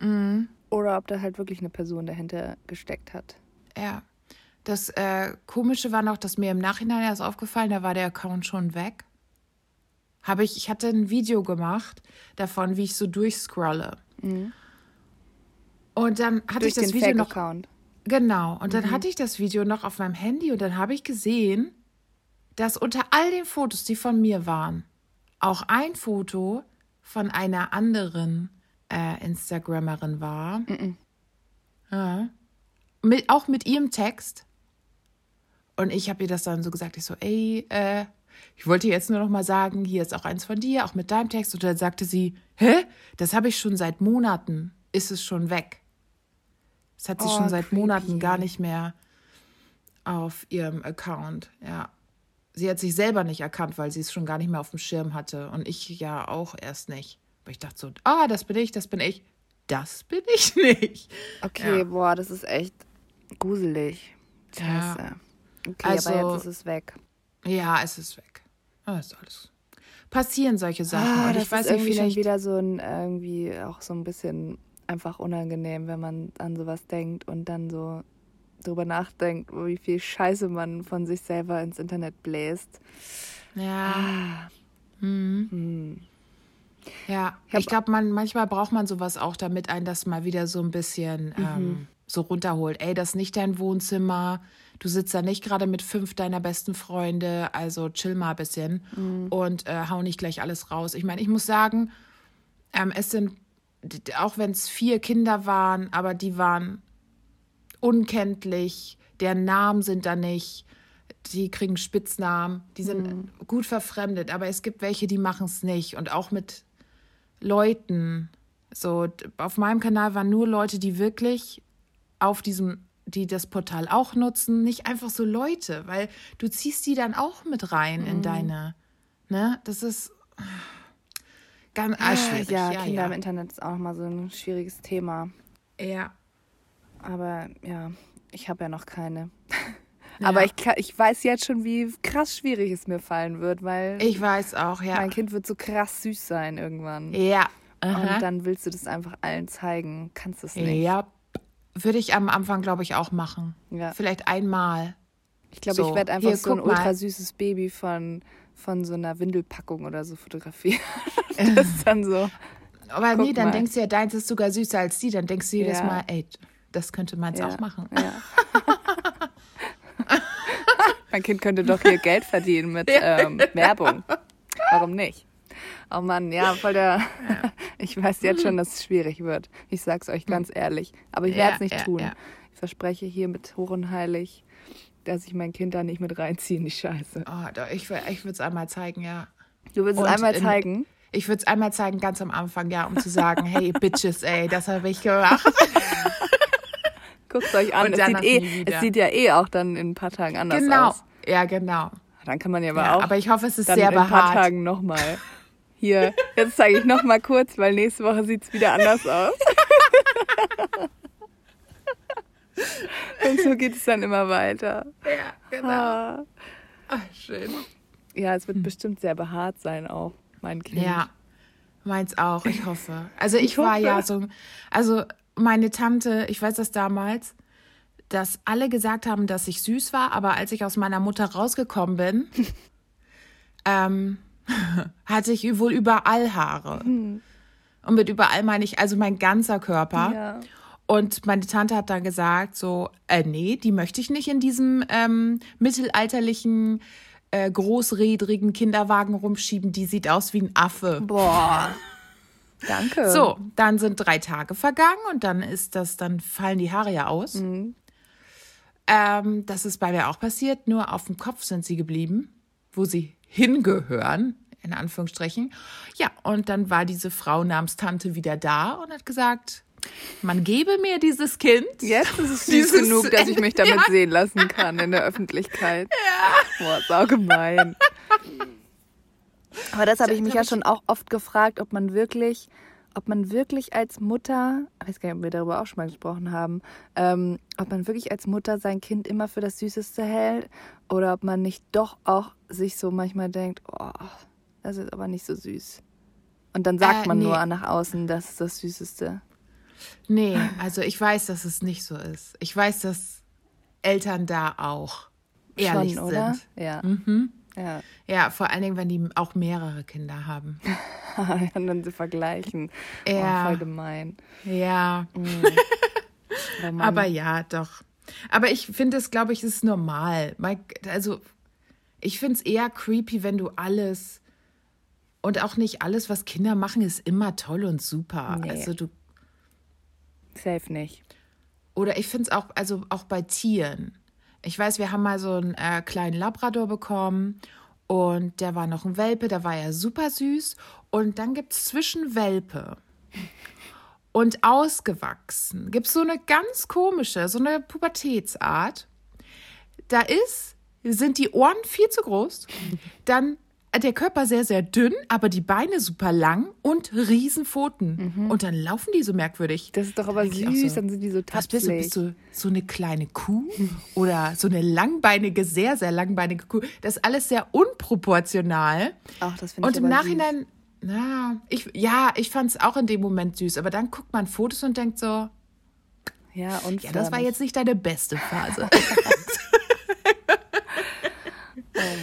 [SPEAKER 2] Mhm.
[SPEAKER 1] oder ob da halt wirklich eine Person dahinter gesteckt hat.
[SPEAKER 2] Ja. Das äh, Komische war noch, dass mir im Nachhinein erst aufgefallen, da war der Account schon weg. Habe ich, ich hatte ein Video gemacht davon, wie ich so durchscrolle. Und dann hatte
[SPEAKER 1] Durch
[SPEAKER 2] ich das Video noch.
[SPEAKER 1] Fake-Account.
[SPEAKER 2] Genau. Und dann hatte ich das Video noch auf meinem Handy und dann habe ich gesehen, dass unter all den Fotos, die von mir waren, auch ein Foto von einer anderen äh, Instagrammerin war. Ja. Mit, auch mit ihrem Text. Und ich habe ihr das dann so gesagt, ich so, ey, äh, ich wollte jetzt nur noch mal sagen, hier ist auch eins von dir, auch mit deinem Text. Und dann sagte sie, hä? Das habe ich schon seit Monaten, ist es schon weg. Das hat sie
[SPEAKER 1] Oh,
[SPEAKER 2] schon seit
[SPEAKER 1] creepy.
[SPEAKER 2] Monaten gar nicht mehr auf ihrem Account, ja. Sie hat sich selber nicht erkannt, weil sie es schon gar nicht mehr auf dem Schirm hatte. Und ich ja auch erst nicht. Aber ich dachte so, ah, das bin ich, das bin ich. Das bin ich nicht.
[SPEAKER 1] Okay,
[SPEAKER 2] Ja.
[SPEAKER 1] boah, das ist echt gruselig.
[SPEAKER 2] Ja.
[SPEAKER 1] Scheiße. Okay,
[SPEAKER 2] Also-
[SPEAKER 1] aber jetzt ist es weg.
[SPEAKER 2] Ja, es ist weg. Ah, ist alles. Passieren solche Sachen.
[SPEAKER 1] Ah,
[SPEAKER 2] ich weiß
[SPEAKER 1] ist
[SPEAKER 2] nicht,
[SPEAKER 1] irgendwie schon
[SPEAKER 2] vielleicht.
[SPEAKER 1] wieder so ein, irgendwie auch so ein bisschen einfach unangenehm, wenn man an sowas denkt und dann so drüber nachdenkt, wie viel Scheiße man von sich selber ins Internet bläst.
[SPEAKER 2] Ja. Mhm.
[SPEAKER 1] Hm.
[SPEAKER 2] Ja,
[SPEAKER 1] Ich
[SPEAKER 2] glaube, man manchmal braucht man sowas auch, damit einen das mal wieder so ein bisschen ähm, so runterholt. Ey, das ist nicht dein Wohnzimmer. Du sitzt da nicht gerade mit fünf deiner besten Freunde, also chill mal ein bisschen und äh, hau nicht gleich alles raus. Ich meine, ich muss sagen, ähm, es sind, auch wenn es vier Kinder waren, aber die waren unkenntlich, deren Namen sind da nicht, die kriegen Spitznamen, die sind gut verfremdet, aber es gibt welche, die machen es nicht. Und auch mit Leuten, so auf meinem Kanal waren nur Leute, die wirklich auf diesem, die das Portal auch nutzen, nicht einfach so Leute, weil du ziehst die dann auch mit rein in deine, ne, das ist, ganz ah, schwierig.
[SPEAKER 1] Ja,
[SPEAKER 2] ja
[SPEAKER 1] Kinder
[SPEAKER 2] ja.
[SPEAKER 1] im Internet ist auch nochmal so ein schwieriges Thema.
[SPEAKER 2] Ja.
[SPEAKER 1] Aber ja, ich habe ja noch keine. Aber ich, ich weiß jetzt schon, wie krass schwierig es mir fallen wird, weil
[SPEAKER 2] Ich weiß auch, ja.
[SPEAKER 1] mein Kind wird so krass süß sein irgendwann.
[SPEAKER 2] Ja. Aha.
[SPEAKER 1] Und dann willst du das einfach allen zeigen. Kannst es nicht.
[SPEAKER 2] Ja. Würde ich am Anfang, glaube ich, auch machen.
[SPEAKER 1] Ja.
[SPEAKER 2] Vielleicht einmal.
[SPEAKER 1] Ich glaube,
[SPEAKER 2] So,
[SPEAKER 1] ich werde einfach
[SPEAKER 2] hier,
[SPEAKER 1] so ein ultra süßes Baby von, von so einer Windelpackung oder so fotografieren. das ist dann so.
[SPEAKER 2] Aber nee, dann
[SPEAKER 1] mal.
[SPEAKER 2] denkst du ja, deins ist sogar süßer als die. Dann denkst du jedes
[SPEAKER 1] Ja.
[SPEAKER 2] Mal, ey, das könnte meins
[SPEAKER 1] Ja.
[SPEAKER 2] auch machen.
[SPEAKER 1] Ja. mein Kind könnte doch hier Geld verdienen mit ähm, Werbung. Warum nicht? Oh Mann, ja, voll der. Ich weiß jetzt schon, dass es schwierig wird. Ich sag's euch ganz ehrlich. Aber ich werde es nicht
[SPEAKER 2] ja,
[SPEAKER 1] tun.
[SPEAKER 2] ja.
[SPEAKER 1] Ich verspreche hiermit hoch und heilig, dass ich mein Kind da nicht mit reinziehe in die Scheiße.
[SPEAKER 2] Oh, doch, ich will- ich würde es einmal zeigen, ja.
[SPEAKER 1] Du willst es einmal
[SPEAKER 2] in-
[SPEAKER 1] zeigen?
[SPEAKER 2] Ich würde es einmal zeigen, ganz am Anfang, ja, um zu sagen, hey, Bitches, ey, das habe ich gemacht.
[SPEAKER 1] Guckt euch an. Es sieht, eh, es sieht ja eh auch dann in ein paar Tagen anders
[SPEAKER 2] Genau.
[SPEAKER 1] aus.
[SPEAKER 2] Ja, genau.
[SPEAKER 1] Dann kann man ja aber
[SPEAKER 2] Ja,
[SPEAKER 1] auch
[SPEAKER 2] aber ich hoffe, es ist
[SPEAKER 1] dann
[SPEAKER 2] sehr
[SPEAKER 1] in ein paar
[SPEAKER 2] behaart.
[SPEAKER 1] Tagen nochmal. Hier, jetzt zeige ich nochmal kurz, weil nächste Woche sieht es wieder anders aus. Und so geht es dann immer weiter.
[SPEAKER 2] Ja, genau.
[SPEAKER 1] Ah.
[SPEAKER 2] Ach, schön.
[SPEAKER 1] Ja, es wird bestimmt sehr behaart sein auch, mein Kind.
[SPEAKER 2] Ja, meins auch, ich hoffe. Also ich,
[SPEAKER 1] Ich
[SPEAKER 2] war
[SPEAKER 1] hoffe.
[SPEAKER 2] ja so, also meine Tante, ich weiß das damals, dass alle gesagt haben, dass ich süß war, aber als ich aus meiner Mutter rausgekommen bin, ähm, hatte ich wohl überall Haare. Und mit überall meine ich also mein ganzer Körper.
[SPEAKER 1] Ja.
[SPEAKER 2] Und meine Tante hat dann gesagt, so, äh, nee, die möchte ich nicht in diesem ähm, mittelalterlichen, äh, großrädrigen Kinderwagen rumschieben. Die sieht aus wie ein Affe.
[SPEAKER 1] Boah. Danke.
[SPEAKER 2] So, dann sind drei Tage vergangen und dann ist das, dann fallen die Haare ja aus.
[SPEAKER 1] Mhm.
[SPEAKER 2] Ähm, das ist bei mir auch passiert, nur auf dem Kopf sind sie geblieben, wo sie hingehören, in Anführungsstrichen. Ja, und dann war diese Frau namens Tante wieder da und hat gesagt, man gebe mir dieses Kind.
[SPEAKER 1] Jetzt ist es süß genug, dass ich mich damit
[SPEAKER 2] Ja.
[SPEAKER 1] sehen lassen kann in der Öffentlichkeit. Ja. Boah, saugemein. Aber das habe ich mich ja schon auch oft gefragt, ob man wirklich, ob man wirklich als Mutter, ich weiß gar nicht, ob wir darüber auch schon mal gesprochen haben, ähm, ob man wirklich als Mutter sein Kind immer für das Süßeste hält oder ob man nicht doch auch sich so manchmal denkt, oh, das ist aber nicht so süß. Und dann sagt
[SPEAKER 2] Äh,
[SPEAKER 1] man
[SPEAKER 2] nee.
[SPEAKER 1] nur nach außen, das ist das Süßeste.
[SPEAKER 2] Nee, also ich weiß, dass es nicht so ist. Ich weiß, dass Eltern da auch ehrlich
[SPEAKER 1] Schon, oder?
[SPEAKER 2] sind.
[SPEAKER 1] Ja.
[SPEAKER 2] Mhm.
[SPEAKER 1] Ja.
[SPEAKER 2] Ja, vor allen Dingen, wenn die auch mehrere Kinder haben.
[SPEAKER 1] und dann sie vergleichen.
[SPEAKER 2] Ja.
[SPEAKER 1] Oh, voll gemein.
[SPEAKER 2] Ja,
[SPEAKER 1] Oh Mann.
[SPEAKER 2] aber ja, doch. Aber ich finde es, glaube ich, ist normal. Also, ich finde es eher creepy, wenn du alles und auch nicht alles, was Kinder machen, ist immer toll und super.
[SPEAKER 1] Nee.
[SPEAKER 2] Also du
[SPEAKER 1] Safe nicht.
[SPEAKER 2] Oder ich finde es auch, also auch bei Tieren. Ich weiß, wir haben mal so einen äh, kleinen Labrador bekommen und der war noch ein Welpe, der war ja super süß. Und dann gibt es zwischen Welpe und ausgewachsen, gibt es so eine ganz komische, so eine Pubertätsart. Da ist, sind die Ohren viel zu groß, dann der Körper sehr, sehr dünn, aber die Beine super lang und Riesenpfoten. Und dann laufen die so merkwürdig.
[SPEAKER 1] Das ist doch aber
[SPEAKER 2] auch
[SPEAKER 1] süß,
[SPEAKER 2] so,
[SPEAKER 1] dann sind die so
[SPEAKER 2] Was bist du? Bist du so eine kleine Kuh oder so eine langbeinige, sehr, sehr langbeinige Kuh? Das ist alles sehr unproportional.
[SPEAKER 1] Ach, das finde
[SPEAKER 2] Und
[SPEAKER 1] ich
[SPEAKER 2] im
[SPEAKER 1] aber
[SPEAKER 2] Nachhinein, na, ich, ja, ich fand es auch in dem Moment süß, aber dann guckt man Fotos und denkt so,
[SPEAKER 1] süß. Ja, und
[SPEAKER 2] ja, das war jetzt nicht deine beste Phase.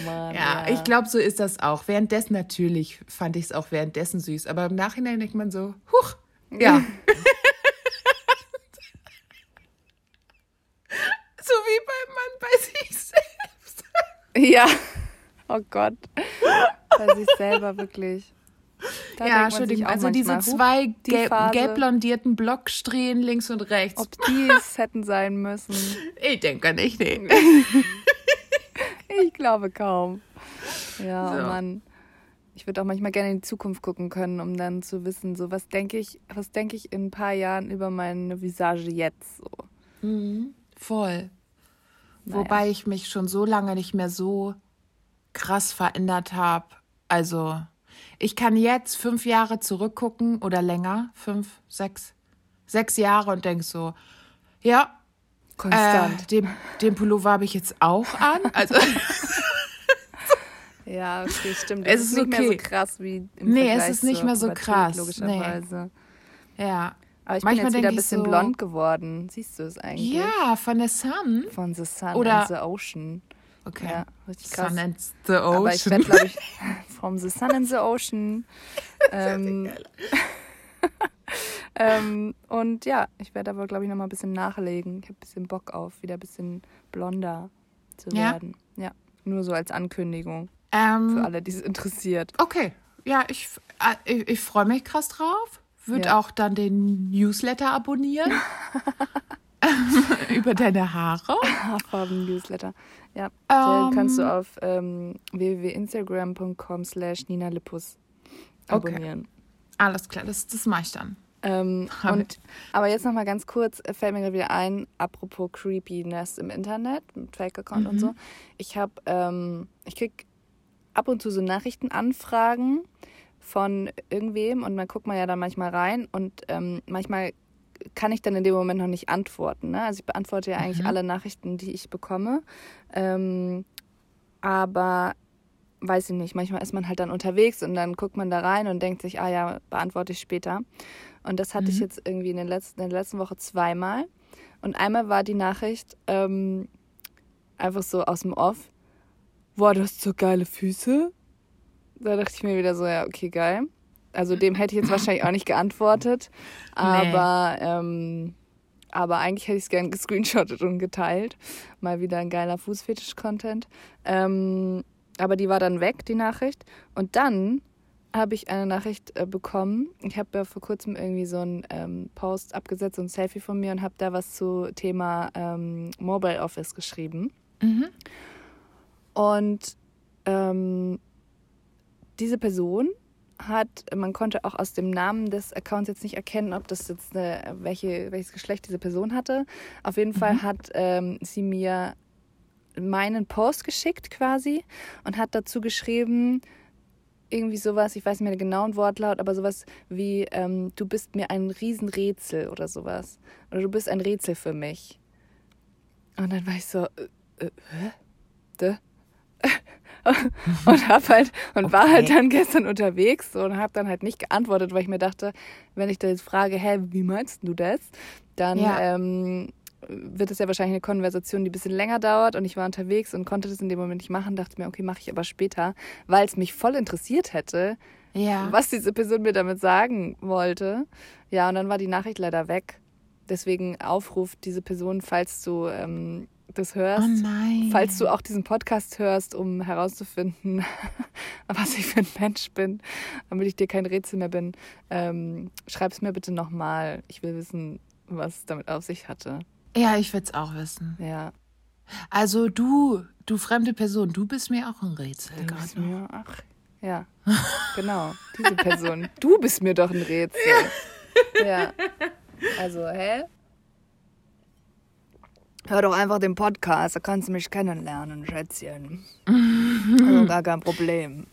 [SPEAKER 1] Mann,
[SPEAKER 2] ja, ich glaube, so ist das auch. Währenddessen natürlich fand ich es auch währenddessen süß, aber im Nachhinein denkt man so, huch, ja. so wie beim Mann bei sich selbst.
[SPEAKER 1] Ja. Oh Gott. Bei sich selber wirklich. Da
[SPEAKER 2] ja, Entschuldigung, also diese
[SPEAKER 1] manchmal,
[SPEAKER 2] zwei
[SPEAKER 1] huch, die
[SPEAKER 2] gelb blondierten Blocksträhnen links und rechts.
[SPEAKER 1] Ob die es hätten sein müssen.
[SPEAKER 2] Ich denke nicht, nee.
[SPEAKER 1] Ich glaube kaum. Ja,
[SPEAKER 2] So.
[SPEAKER 1] oh Mann. Ich würde auch manchmal gerne in die Zukunft gucken können, um dann zu wissen, so was denke ich, was denke ich in ein paar Jahren über meine Visage jetzt so.
[SPEAKER 2] Voll. Wobei ich mich schon so lange nicht mehr so krass verändert habe. Also, ich kann jetzt fünf Jahre zurückgucken oder länger, fünf, sechs, sechs Jahre und denk so, ja,
[SPEAKER 1] Konstant.
[SPEAKER 2] Äh, den, den Pullover habe ich jetzt auch an. Also
[SPEAKER 1] ja, okay, stimmt.
[SPEAKER 2] Es ist
[SPEAKER 1] nicht
[SPEAKER 2] okay.
[SPEAKER 1] mehr so krass wie im
[SPEAKER 2] Nee,
[SPEAKER 1] Vergleich
[SPEAKER 2] es ist nicht mehr so krass.
[SPEAKER 1] Logischerweise.
[SPEAKER 2] ja.
[SPEAKER 1] Aber ich
[SPEAKER 2] Manchmal
[SPEAKER 1] bin jetzt wieder ein bisschen
[SPEAKER 2] so-
[SPEAKER 1] blond geworden. Siehst du es eigentlich?
[SPEAKER 2] Ja, von der Sun.
[SPEAKER 1] Von The Sun
[SPEAKER 2] Oder-
[SPEAKER 1] and the Ocean.
[SPEAKER 2] Okay.
[SPEAKER 1] Ja, richtig krass.
[SPEAKER 2] Sun and the
[SPEAKER 1] Aber ich
[SPEAKER 2] Ocean.
[SPEAKER 1] werde, glaube ich, from the sun and the ocean. ähm, ähm, und ja, ich werde aber, glaube ich, noch mal ein bisschen nachlegen. Ich habe ein bisschen Bock auf, wieder ein bisschen blonder zu
[SPEAKER 2] Ja.
[SPEAKER 1] werden. Ja, nur so als Ankündigung für
[SPEAKER 2] ähm,
[SPEAKER 1] alle, die es interessiert.
[SPEAKER 2] okay. Ja, ich, äh, ich, ich freue mich krass drauf. Würde
[SPEAKER 1] Ja.
[SPEAKER 2] auch dann den Newsletter abonnieren. Über deine Haare.
[SPEAKER 1] Haarfarben-Newsletter. Ja,
[SPEAKER 2] Ähm,
[SPEAKER 1] den kannst du auf ähm, www.instagram.com slash Nina Lippus
[SPEAKER 2] Okay. Alles klar, das, das mache ich dann.
[SPEAKER 1] Ähm, und, aber jetzt noch mal ganz kurz, äh, fällt mir gerade wieder ein, apropos Creepiness im Internet, mit Fake-Account und so. Ich habe, ähm, ich krieg ab und zu so Nachrichtenanfragen von irgendwem und dann guckt man ja da manchmal rein und ähm, manchmal kann ich dann in dem Moment noch nicht antworten. Ne? Also ich beantworte ja eigentlich alle Nachrichten, die ich bekomme. Ähm, aber weiß ich nicht, manchmal ist man halt dann unterwegs und dann guckt man da rein und denkt sich, ah ja, beantworte ich später. Und das hatte ich jetzt irgendwie in, den letzten, in der letzten Woche zweimal. Und einmal war die Nachricht ähm, einfach so aus dem Off, boah, du hast so geile Füße. Da dachte ich mir wieder so, ja, okay, geil. Also dem hätte ich jetzt wahrscheinlich auch nicht geantwortet. Aber, ähm, aber eigentlich hätte ich es gern gescreenshottet und geteilt. Mal wieder ein geiler Fußfetisch-Content. Ähm, aber die war dann weg, die Nachricht. Und dann habe ich eine Nachricht äh, bekommen. Ich habe ja vor kurzem irgendwie so einen ähm, Post abgesetzt, so ein Selfie von mir und habe da was zu Thema ähm, Mobile Office geschrieben. Und ähm, diese Person hat, man konnte auch aus dem Namen des Accounts jetzt nicht erkennen, ob das jetzt eine, welche, welches Geschlecht diese Person hatte. Auf jeden Fall hat ähm, sie mir meinen Post geschickt quasi und hat dazu geschrieben, irgendwie sowas, ich weiß nicht mehr den genauen Wortlaut, aber sowas wie, ähm, du bist mir ein Riesenrätsel oder sowas. Oder du bist ein Rätsel für mich. Und dann war ich so, äh, äh, hä? Und hab halt und war halt
[SPEAKER 2] Okay.
[SPEAKER 1] dann gestern unterwegs und habe dann halt nicht geantwortet, weil ich mir dachte, wenn ich da jetzt frage, hä, wie meinst du das? Dann
[SPEAKER 2] Ja.
[SPEAKER 1] ähm, wird es ja wahrscheinlich eine Konversation, die ein bisschen länger dauert und ich war unterwegs und konnte das in dem Moment nicht machen, dachte mir, okay, mache ich aber später, weil es mich voll interessiert hätte,
[SPEAKER 2] Ja.
[SPEAKER 1] was diese Person mir damit sagen wollte. Ja, und dann war die Nachricht leider weg. Deswegen Aufruf, diese Person, falls du ähm, das hörst,
[SPEAKER 2] Oh
[SPEAKER 1] falls du auch diesen Podcast hörst, um herauszufinden, was ich für ein Mensch bin, damit ich dir kein Rätsel mehr bin, ähm, schreib es mir bitte nochmal. Ich will wissen, was es damit auf sich hatte.
[SPEAKER 2] Ja, ich will es auch wissen.
[SPEAKER 1] Ja.
[SPEAKER 2] Also du, du fremde Person, du bist mir auch ein Rätsel
[SPEAKER 1] Du bist mir, ach, ja, genau, diese Person. Du bist mir doch ein Rätsel. Ja. Also, hä? Hör doch einfach den Podcast, da kannst du mich kennenlernen, Schätzchen. Also gar kein Problem.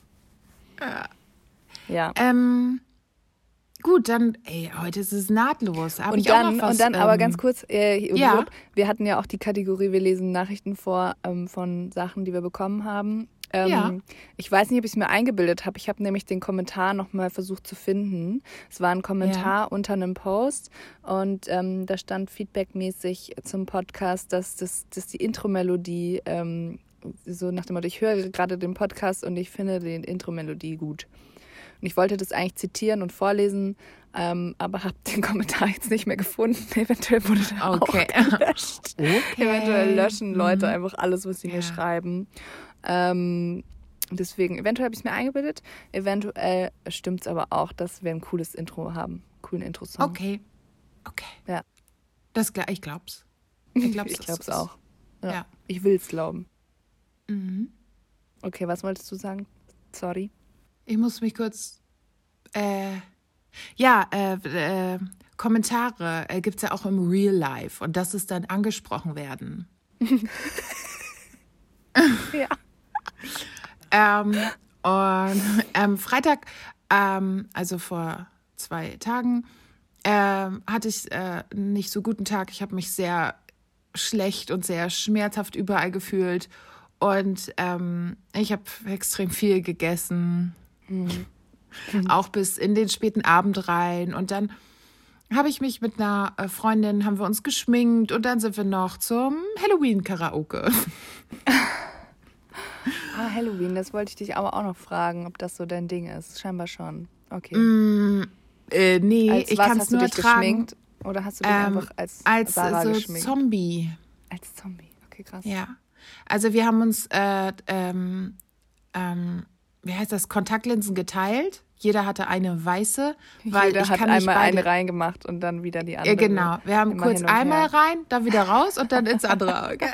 [SPEAKER 1] Ja.
[SPEAKER 2] Ähm, gut, dann, ey, heute ist es nahtlos. Hab
[SPEAKER 1] Und dann,
[SPEAKER 2] was,
[SPEAKER 1] und dann aber
[SPEAKER 2] ähm,
[SPEAKER 1] ganz kurz, äh,
[SPEAKER 2] ja.
[SPEAKER 1] wir hatten ja auch die Kategorie, wir lesen Nachrichten vor ähm, von Sachen, die wir bekommen haben. Ähm,
[SPEAKER 2] Ja.
[SPEAKER 1] Ich weiß nicht, ob ich es mir eingebildet habe. Ich habe nämlich den Kommentar nochmal versucht zu finden. Es war ein Kommentar unter einem Post und ähm, da stand feedbackmäßig zum Podcast, dass, das, dass die Intro-Melodie, ähm, so nach dem Motto, ich höre gerade den Podcast und ich finde die Intro-Melodie gut. Ich wollte das eigentlich zitieren und vorlesen, ähm, aber habe den Kommentar jetzt nicht mehr gefunden. Eventuell wurde der
[SPEAKER 2] Okay.
[SPEAKER 1] auch gelöscht.
[SPEAKER 2] Okay.
[SPEAKER 1] Eventuell löschen Leute
[SPEAKER 2] Mhm.
[SPEAKER 1] einfach alles, was sie mir
[SPEAKER 2] Ja.
[SPEAKER 1] schreiben. Ähm, deswegen, eventuell habe ich es mir eingebildet. Eventuell stimmt es aber auch, dass wir ein cooles Intro haben. Coolen Intro-Song.
[SPEAKER 2] Okay. Okay.
[SPEAKER 1] Ja.
[SPEAKER 2] Das, ich glaub's. Ich glaub's,
[SPEAKER 1] ich es
[SPEAKER 2] ist-
[SPEAKER 1] auch. Ja.
[SPEAKER 2] Ja.
[SPEAKER 1] Ich will es glauben.
[SPEAKER 2] Mhm.
[SPEAKER 1] Okay, was wolltest du sagen? Sorry.
[SPEAKER 2] Ich muss mich kurz. Äh, ja, äh, äh, Kommentare äh, gibt es ja auch im Real Life und das ist dann angesprochen werden.
[SPEAKER 1] Ja.
[SPEAKER 2] Ähm, Und ähm, Freitag, ähm, also vor zwei Tagen, ähm, hatte ich äh, nicht so guten Tag. Ich habe mich sehr schlecht und sehr schmerzhaft überall gefühlt. Und ähm, ich habe extrem viel gegessen. Mhm. Auch bis in den späten Abend rein. Und dann habe ich mich mit einer äh, Freundin, haben wir uns geschminkt und dann sind wir noch zum Halloween-Karaoke.
[SPEAKER 1] ah, Halloween, das wollte ich dich aber auch noch fragen, ob das so dein Ding ist. Scheinbar schon. Okay.
[SPEAKER 2] Mm, äh, nee, als ich kann es nur tragen. Geschminkt?
[SPEAKER 1] Oder hast du dich ähm, einfach als,
[SPEAKER 2] als
[SPEAKER 1] Sarah
[SPEAKER 2] so
[SPEAKER 1] geschminkt?
[SPEAKER 2] Zombie.
[SPEAKER 1] Als Zombie, okay, krass.
[SPEAKER 2] Ja. Also wir haben uns, äh, ähm, ähm, wie heißt das, Kontaktlinsen geteilt. Jeder hatte eine weiße, weil
[SPEAKER 1] Jeder
[SPEAKER 2] ich
[SPEAKER 1] hat
[SPEAKER 2] kann
[SPEAKER 1] einmal
[SPEAKER 2] beide.
[SPEAKER 1] eine reingemacht und dann wieder die andere.
[SPEAKER 2] Ja, genau. Wir haben kurz einmal rein, dann wieder raus und dann ins andere Auge.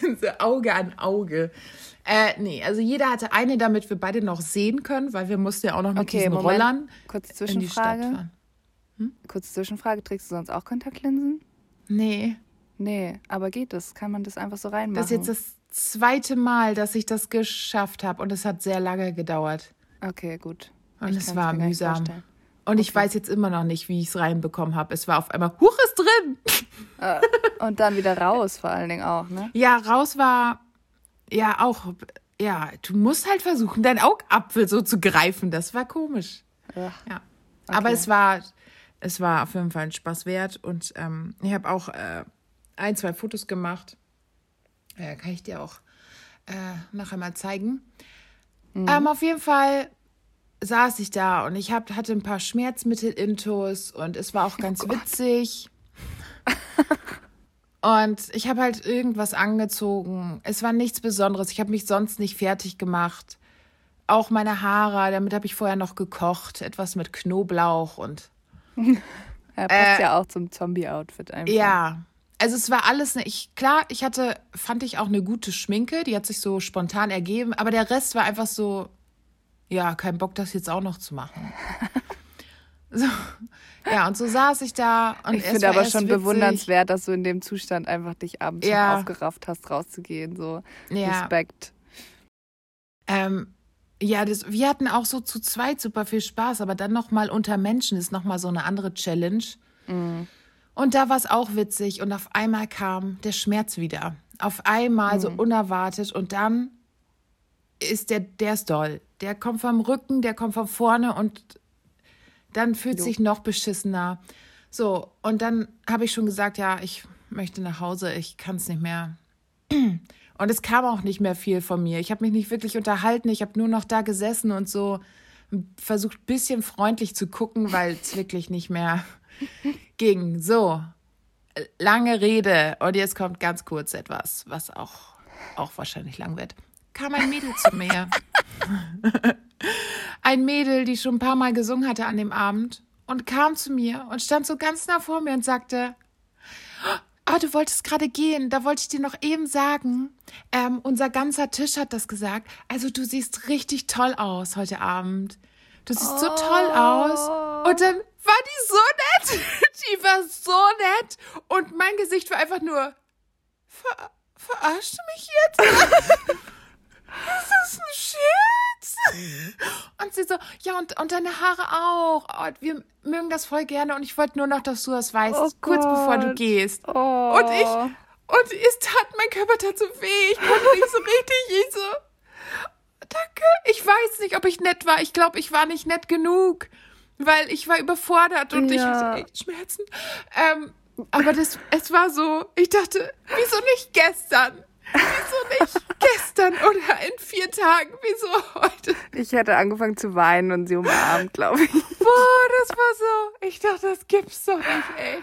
[SPEAKER 2] so Auge an Auge. Äh, nee, also jeder hatte eine, damit wir beide noch sehen können, weil wir mussten ja auch noch mit
[SPEAKER 1] okay,
[SPEAKER 2] diesen
[SPEAKER 1] Moment.
[SPEAKER 2] Rollern
[SPEAKER 1] Kurz Zwischenfrage. Hm? Kurz Zwischenfrage, trägst du sonst auch Kontaktlinsen?
[SPEAKER 2] Nee.
[SPEAKER 1] Nee, aber geht das? Kann man das einfach so reinmachen?
[SPEAKER 2] Das ist jetzt das zweite Mal, dass ich das geschafft habe und es hat sehr lange gedauert.
[SPEAKER 1] Okay, gut.
[SPEAKER 2] Und ich es war mühsam. Und okay. ich weiß jetzt immer noch nicht, wie ich es reinbekommen habe. Es war auf einmal, huch, ist drin!
[SPEAKER 1] Äh, und dann wieder raus vor allen Dingen auch, ne?
[SPEAKER 2] Ja, raus war ja auch, ja, du musst halt versuchen, deinen Augapfel so zu greifen. Das war komisch. Ja. Okay. Aber es war, es war auf jeden Fall ein Spaß wert. Und ähm, ich habe auch äh, ein, zwei Fotos gemacht äh, kann ich dir auch äh, nachher mal zeigen. Mhm. Ähm, auf jeden Fall saß ich da und ich hab, hatte ein paar Schmerzmittel-Intos und es war auch ganz oh witzig. und ich habe halt irgendwas angezogen. Es war nichts Besonderes. Ich habe mich sonst nicht fertig gemacht. Auch meine Haare, damit habe ich vorher noch gekocht. Etwas mit Knoblauch und.
[SPEAKER 1] ja, passt äh, ja auch zum Zombie-Outfit einfach.
[SPEAKER 2] Ja, also es war alles, ne, ich, klar, ich hatte, fand ich auch eine gute Schminke, die hat sich so spontan ergeben, aber der Rest war einfach so, ja, kein Bock, das jetzt auch noch zu machen. so, ja, und so saß ich da. Und
[SPEAKER 1] ich finde aber schon witzig. bewundernswert, dass du in dem Zustand einfach dich abends ja. aufgerafft hast, rauszugehen. So ja. Respekt.
[SPEAKER 2] Ähm, ja, das, wir hatten auch so zu zweit super viel Spaß, aber dann nochmal unter Menschen ist nochmal so eine andere Challenge. Mhm. Und da war es auch witzig und auf einmal kam der Schmerz wieder. Auf einmal mhm. so unerwartet und dann ist der, der ist doll. Der kommt vom Rücken, der kommt von vorne und dann fühlt jo. sich noch beschissener. So, und dann habe ich schon gesagt, ja, ich möchte nach Hause, ich kann es nicht mehr. Und es kam auch nicht mehr viel von mir. Ich habe mich nicht wirklich unterhalten, ich habe nur noch da gesessen und so versucht, ein bisschen freundlich zu gucken, weil es wirklich nicht mehr ging. So, lange Rede. Und jetzt kommt ganz kurz etwas, was auch, auch wahrscheinlich lang wird. Kam ein Mädel zu mir. ein Mädel, die schon ein paar Mal gesungen hatte an dem Abend und kam zu mir und stand so ganz nah vor mir und sagte, Ah, oh, du wolltest gerade gehen. Da wollte ich dir noch eben sagen. Ähm, unser ganzer Tisch hat das gesagt. Also du siehst richtig toll aus heute Abend. Du siehst oh. so toll aus. Und dann war die so nett. Die war so nett. Und mein Gesicht war einfach nur, ver verarscht mich jetzt? ist das ein Scherz? Und sie so, ja, und, und deine Haare auch. Oh, wir mögen das voll gerne und ich wollte nur noch, dass du das weißt, oh kurz bevor du gehst.
[SPEAKER 1] Oh.
[SPEAKER 2] Und ich, und es tat, mein Körper tat so weh. Ich konnte nicht so richtig, ich so, danke. Ich weiß nicht, ob ich nett war. Ich glaube, ich war nicht nett genug weil ich war überfordert und ja. ich hatte echt Schmerzen. Ähm, aber das, es war so, ich dachte, wieso nicht gestern? Wieso nicht gestern oder in vier Tagen? Wieso heute?
[SPEAKER 1] Ich hätte angefangen zu weinen und sie umarmt, glaube ich.
[SPEAKER 2] Boah, das war so. Ich dachte, das gibt's doch nicht, ey.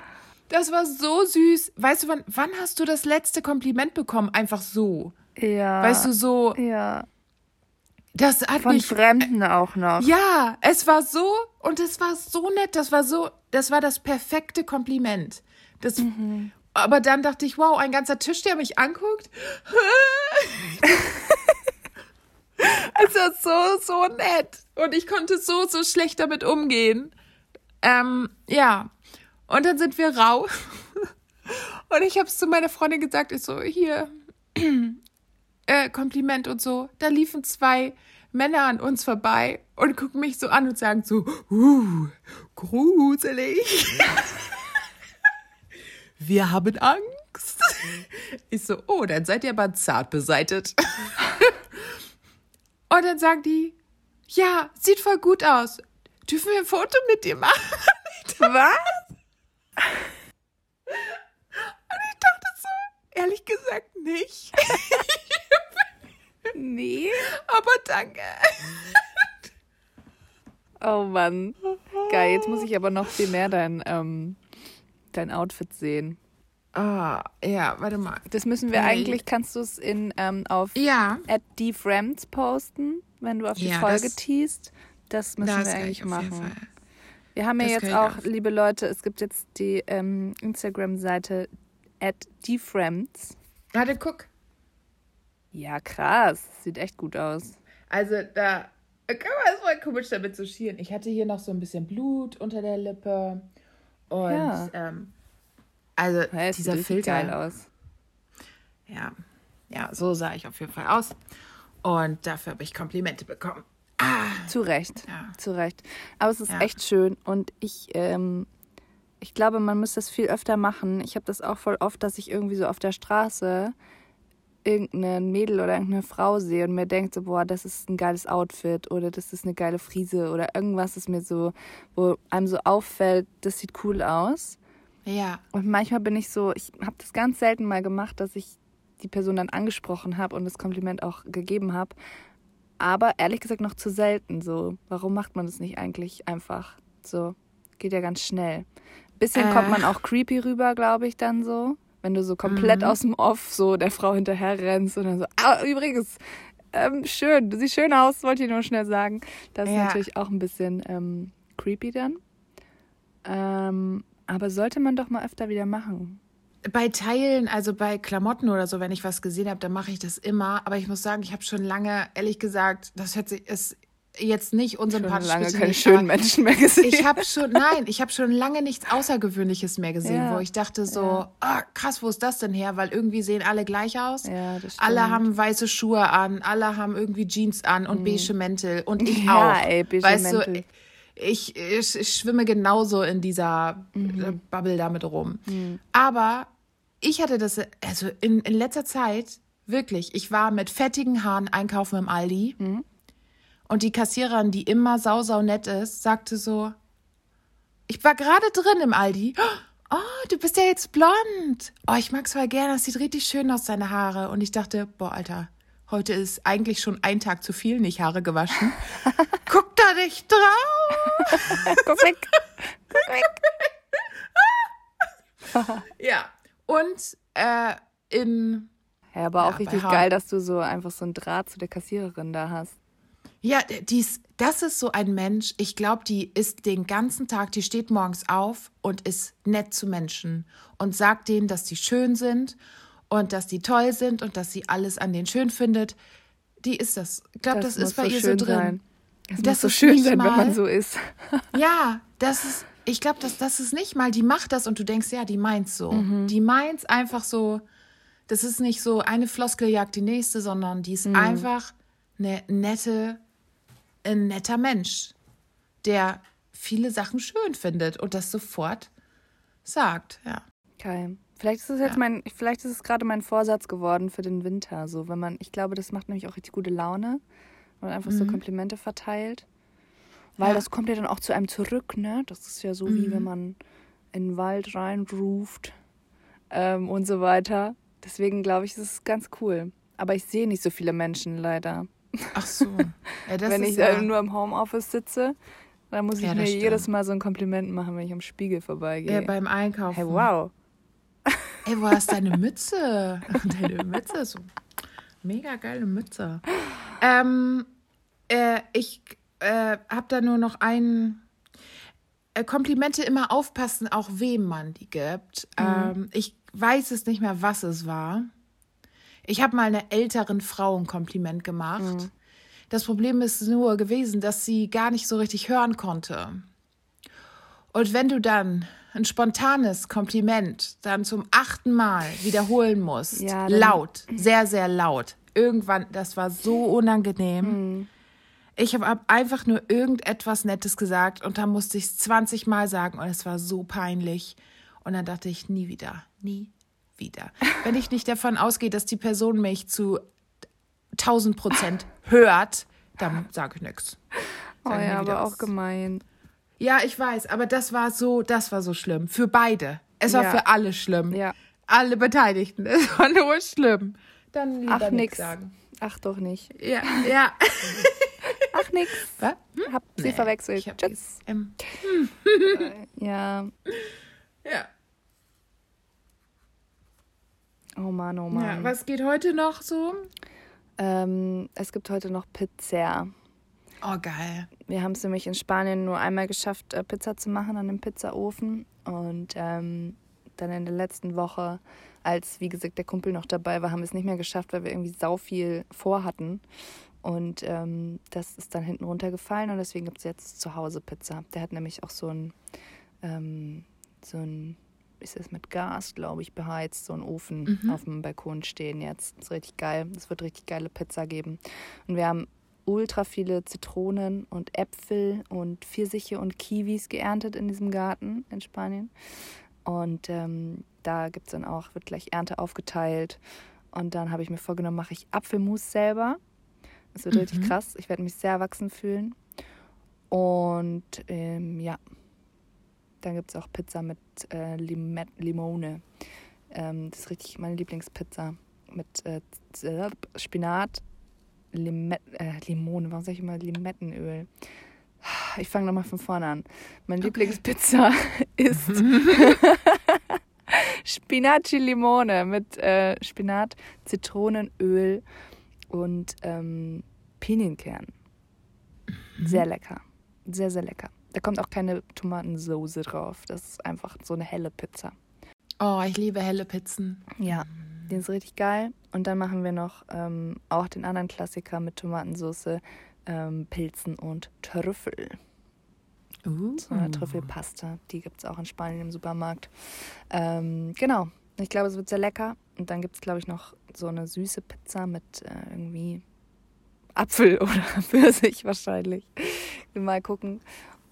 [SPEAKER 2] Das war so süß. Weißt du, wann, wann hast du das letzte Kompliment bekommen? Einfach so.
[SPEAKER 1] Ja.
[SPEAKER 2] Weißt du, so.
[SPEAKER 1] Ja.
[SPEAKER 2] Das hat
[SPEAKER 1] Von
[SPEAKER 2] mich,
[SPEAKER 1] Fremden auch noch.
[SPEAKER 2] Ja, es war so und es war so nett. Das war so, das war das perfekte Kompliment. Das, mhm. Aber dann dachte ich, wow, ein ganzer Tisch, der mich anguckt. es war so, so nett. Und ich konnte so, so schlecht damit umgehen. Ähm, ja. Und dann sind wir raus. Und ich habe es zu meiner Freundin gesagt, ich so, hier, äh, Kompliment und so. Da liefen zwei Männer an uns vorbei und gucken mich so an und sagen so, uh, gruselig. Wir haben Angst. Ich so, oh, dann seid ihr aber zart beseitet. Und dann sagen die, ja, sieht voll gut aus. Dürfen wir ein Foto mit dir machen?
[SPEAKER 1] Was?
[SPEAKER 2] Und ich dachte so, ehrlich gesagt nicht.
[SPEAKER 1] Nee.
[SPEAKER 2] Aber danke.
[SPEAKER 1] Oh Mann. Geil, jetzt muss ich aber noch viel mehr dein, ähm, dein Outfit sehen.
[SPEAKER 2] Ah, ja, warte mal.
[SPEAKER 1] Das müssen wir
[SPEAKER 2] Nee.
[SPEAKER 1] eigentlich, kannst du es in ähm, auf
[SPEAKER 2] Ja,
[SPEAKER 1] at @dfriends posten, wenn du auf die
[SPEAKER 2] Ja,
[SPEAKER 1] Folge
[SPEAKER 2] das-
[SPEAKER 1] teast. Das müssen
[SPEAKER 2] das
[SPEAKER 1] wir eigentlich
[SPEAKER 2] auf
[SPEAKER 1] machen. Wir haben ja
[SPEAKER 2] Das
[SPEAKER 1] jetzt auch,
[SPEAKER 2] auch.
[SPEAKER 1] liebe Leute, es gibt jetzt die ähm, Instagram-Seite at dfriends.
[SPEAKER 2] Warte, guck.
[SPEAKER 1] Ja, krass. Sieht echt gut aus.
[SPEAKER 2] Also da kann man es voll komisch damit zu schieren. Ich hatte hier noch so ein bisschen Blut unter der Lippe. Und
[SPEAKER 1] Ja.
[SPEAKER 2] ähm, also
[SPEAKER 1] Ja, es
[SPEAKER 2] dieser Filter.
[SPEAKER 1] geil aus.
[SPEAKER 2] Ja, ja, so sah ich auf jeden Fall aus. Und dafür habe ich Komplimente bekommen.
[SPEAKER 1] Zu Recht.
[SPEAKER 2] Ja.
[SPEAKER 1] Zu Recht. Aber es ist
[SPEAKER 2] Ja.
[SPEAKER 1] echt schön und ich, ähm, ich glaube, man muss das viel öfter machen. Ich habe das auch voll oft, dass ich irgendwie so auf der Straße irgendein Mädel oder irgendeine Frau sehe und mir denkt so, boah, das ist ein geiles Outfit oder das ist eine geile Frise oder irgendwas ist mir so, wo einem so auffällt, das sieht cool aus.
[SPEAKER 2] Ja,
[SPEAKER 1] Und manchmal bin ich so, ich habe das ganz selten mal gemacht, dass ich die Person dann angesprochen habe und das Kompliment auch gegeben habe. Aber ehrlich gesagt noch zu selten so. Warum macht man das nicht eigentlich einfach so? Geht ja ganz schnell. Bisschen
[SPEAKER 2] Äh.
[SPEAKER 1] kommt man auch creepy rüber, glaube ich, dann so. Wenn du so komplett
[SPEAKER 2] Mhm.
[SPEAKER 1] aus dem Off so der Frau hinterher rennst und dann so, ah, übrigens, ähm, schön, du siehst schön aus, wollte ich nur schnell sagen. Das ist
[SPEAKER 2] Ja.
[SPEAKER 1] natürlich auch ein bisschen ähm, creepy dann. Ähm, aber sollte man doch mal öfter wieder machen.
[SPEAKER 2] bei Teilen, also bei Klamotten oder so, wenn ich was gesehen habe, dann mache ich das immer. Aber ich muss sagen, ich habe schon lange, ehrlich gesagt, das hört sich, ist jetzt nicht
[SPEAKER 1] Schon
[SPEAKER 2] unsympathisch.
[SPEAKER 1] lange
[SPEAKER 2] bitte
[SPEAKER 1] keine
[SPEAKER 2] nicht,
[SPEAKER 1] schönen Menschen mehr gesehen.
[SPEAKER 2] Ich habe schon, nein, ich habe schon lange nichts Außergewöhnliches mehr gesehen,
[SPEAKER 1] Ja.
[SPEAKER 2] wo ich dachte so, ah, krass, wo ist das denn her? Weil irgendwie sehen alle gleich aus.
[SPEAKER 1] Ja,
[SPEAKER 2] Alle haben weiße Schuhe an, alle haben irgendwie Jeans an und beige Mäntel und ich
[SPEAKER 1] Mhm. Ja,
[SPEAKER 2] auch.
[SPEAKER 1] ey, beige
[SPEAKER 2] weißt
[SPEAKER 1] Mäntel.
[SPEAKER 2] du, ich, ich, ich schwimme genauso in dieser
[SPEAKER 1] Mhm.
[SPEAKER 2] äh, Bubble damit rum. Aber ich hatte das, also in, in letzter Zeit, wirklich, ich war mit fettigen Haaren einkaufen im Aldi
[SPEAKER 1] Mhm.
[SPEAKER 2] Und die Kassiererin, die immer sau, sau nett ist, sagte so, ich war gerade drin im Aldi. Oh, du bist ja jetzt blond. Oh, ich mag's voll gerne. Das sieht richtig schön aus, deine Haare. Und ich dachte, boah, Alter, heute ist eigentlich schon ein Tag zu viel, nicht Haare gewaschen. Guck da nicht drauf.
[SPEAKER 1] Guck weg. Guck weg.
[SPEAKER 2] Ja. Und äh, in
[SPEAKER 1] Ja, aber auch
[SPEAKER 2] Ja,
[SPEAKER 1] richtig geil, dass du so einfach so einen Draht zu der Kassiererin da hast.
[SPEAKER 2] Ja, dies, das ist so ein Mensch, ich glaube, die ist den ganzen Tag, die steht morgens auf und ist nett zu Menschen und sagt denen, dass die schön sind und dass die toll sind und dass sie alles an denen schön findet. Die ist das. Ich glaube, das,
[SPEAKER 1] muss
[SPEAKER 2] ist bei ihr so drin.
[SPEAKER 1] Sein. Das,
[SPEAKER 2] Das
[SPEAKER 1] muss so schön sein, wenn
[SPEAKER 2] mal-
[SPEAKER 1] man so ist.
[SPEAKER 2] Ja, das ist, ich glaube, das, das ist nicht mal, die macht das und du denkst, ja, die meint's so.
[SPEAKER 1] Mhm.
[SPEAKER 2] Die meint's einfach so, das ist nicht so eine Floskel jagt die nächste, sondern die ist
[SPEAKER 1] Mhm.
[SPEAKER 2] einfach eine nette, ein netter Mensch, der viele Sachen schön findet und das sofort sagt, ja.
[SPEAKER 1] Geil. Vielleicht ist es jetzt
[SPEAKER 2] Ja.
[SPEAKER 1] mein, vielleicht ist es gerade mein Vorsatz geworden für den Winter. So, wenn man, ich glaube, das macht nämlich auch richtig gute Laune, wenn man einfach so Komplimente verteilt. Weil
[SPEAKER 2] Mhm. Ja.
[SPEAKER 1] das kommt ja dann auch zu einem zurück, ne? Das ist ja so wie
[SPEAKER 2] Mhm.
[SPEAKER 1] wenn man in den Wald reinruft ähm, und so weiter. Deswegen glaube ich, es ist ganz cool. Aber ich sehe nicht so viele Menschen leider.
[SPEAKER 2] Ach so. Ja,
[SPEAKER 1] wenn ich
[SPEAKER 2] ja,
[SPEAKER 1] nur im Homeoffice sitze, dann muss ich
[SPEAKER 2] Ja,
[SPEAKER 1] mir
[SPEAKER 2] stimmt.
[SPEAKER 1] jedes Mal so ein Kompliment machen, wenn ich am Spiegel vorbeigehe.
[SPEAKER 2] ja, beim Einkaufen.
[SPEAKER 1] hey, wow.
[SPEAKER 2] Ey, wo hast deine Mütze? Deine Mütze ist so mega geile Mütze. Ähm, äh, ich äh, habe da nur noch ein äh, Komplimente immer aufpassen, auch wem man die gibt. Ähm, ich weiß es nicht mehr, was es war. Ich habe mal einer älteren Frau ein Kompliment gemacht. Das Problem ist nur gewesen, dass sie gar nicht so richtig hören konnte. Und wenn du dann ein spontanes Kompliment dann zum achten Mal wiederholen musst,
[SPEAKER 1] Ja,
[SPEAKER 2] laut, sehr, sehr laut, irgendwann, das war so unangenehm.
[SPEAKER 1] Mhm.
[SPEAKER 2] Ich habe einfach nur irgendetwas Nettes gesagt und dann musste ich es 20 Mal sagen und es war so peinlich. Und dann dachte ich, nie wieder, nie wieder. Wenn ich nicht davon ausgehe, dass die Person mich zu 1000 Prozent hört, dann sage ich nichts.
[SPEAKER 1] Oh ja, aber auch gemein.
[SPEAKER 2] Ja, ich weiß, aber das war so, das war so schlimm. Für beide. Es war
[SPEAKER 1] Ja.
[SPEAKER 2] für alle schlimm.
[SPEAKER 1] Ja.
[SPEAKER 2] Alle Beteiligten. Es war nur schlimm. Dann lieber
[SPEAKER 1] Ach,
[SPEAKER 2] nichts
[SPEAKER 1] nix.
[SPEAKER 2] sagen.
[SPEAKER 1] Ach doch nicht.
[SPEAKER 2] Ja, ja.
[SPEAKER 1] Ach nix.
[SPEAKER 2] Was?
[SPEAKER 1] Hab sie
[SPEAKER 2] Nee,
[SPEAKER 1] verwechselt.
[SPEAKER 2] Ich hab
[SPEAKER 1] Tschüss.
[SPEAKER 2] ähm,
[SPEAKER 1] Ja.
[SPEAKER 2] ja.
[SPEAKER 1] Oh Mann, oh
[SPEAKER 2] ja.
[SPEAKER 1] Mann.
[SPEAKER 2] Was geht heute noch so?
[SPEAKER 1] ähm, es gibt heute noch Pizza.
[SPEAKER 2] Oh, geil.
[SPEAKER 1] Wir haben es nämlich in Spanien nur einmal geschafft, äh, Pizza zu machen an dem Pizzaofen. Und ähm, dann in der letzten Woche, als wie gesagt der Kumpel noch dabei war, haben wir es nicht mehr geschafft, weil wir irgendwie sau viel vorhatten. Und ähm, das ist dann hinten runtergefallen und deswegen gibt es jetzt zu Hause Pizza. Der hat nämlich auch so ein, ähm, so ein, ist es mit Gas, glaube ich, beheizt, so ein Ofen auf dem Balkon stehen jetzt. Das ist richtig geil. Es wird richtig geile Pizza geben. Und wir haben ultra viele Zitronen und Äpfel und Pfirsiche und Kiwis geerntet in diesem Garten in Spanien. Und ähm, da gibt es dann auch, wird gleich Ernte aufgeteilt. Und dann habe ich mir vorgenommen, mache ich Apfelmus selber. Das wird richtig krass. Ich werde mich sehr erwachsen fühlen. Und ähm, ja, dann gibt es auch Pizza mit äh, Limet Limone. Ähm, das ist richtig meine Lieblingspizza. Mit äh, Z- Spinat, Limet äh, Limone, warum sage ich immer Limettenöl? Ich fange nochmal von vorne an. Meine Lieblingspizza ist Spinaci Limone mit äh, Spinat, Zitronenöl und ähm, Pinienkern. Sehr lecker. Sehr, sehr lecker. Da kommt auch keine Tomatensoße drauf. Das ist einfach so eine helle Pizza.
[SPEAKER 2] Oh, ich liebe helle Pizzen.
[SPEAKER 1] Ja, die ist richtig geil. Und dann machen wir noch ähm, auch den anderen Klassiker mit Tomatensauce, ähm, Pilzen und Trüffel.
[SPEAKER 2] Uh.
[SPEAKER 1] So eine Trüffelpasta. Die gibt es auch in Spanien im Supermarkt. Ähm, genau. Ich glaube, es wird sehr lecker. Und dann gibt es, glaube ich, noch so eine süße Pizza mit äh, irgendwie Apfel oder Pfirsich wahrscheinlich. Mal gucken.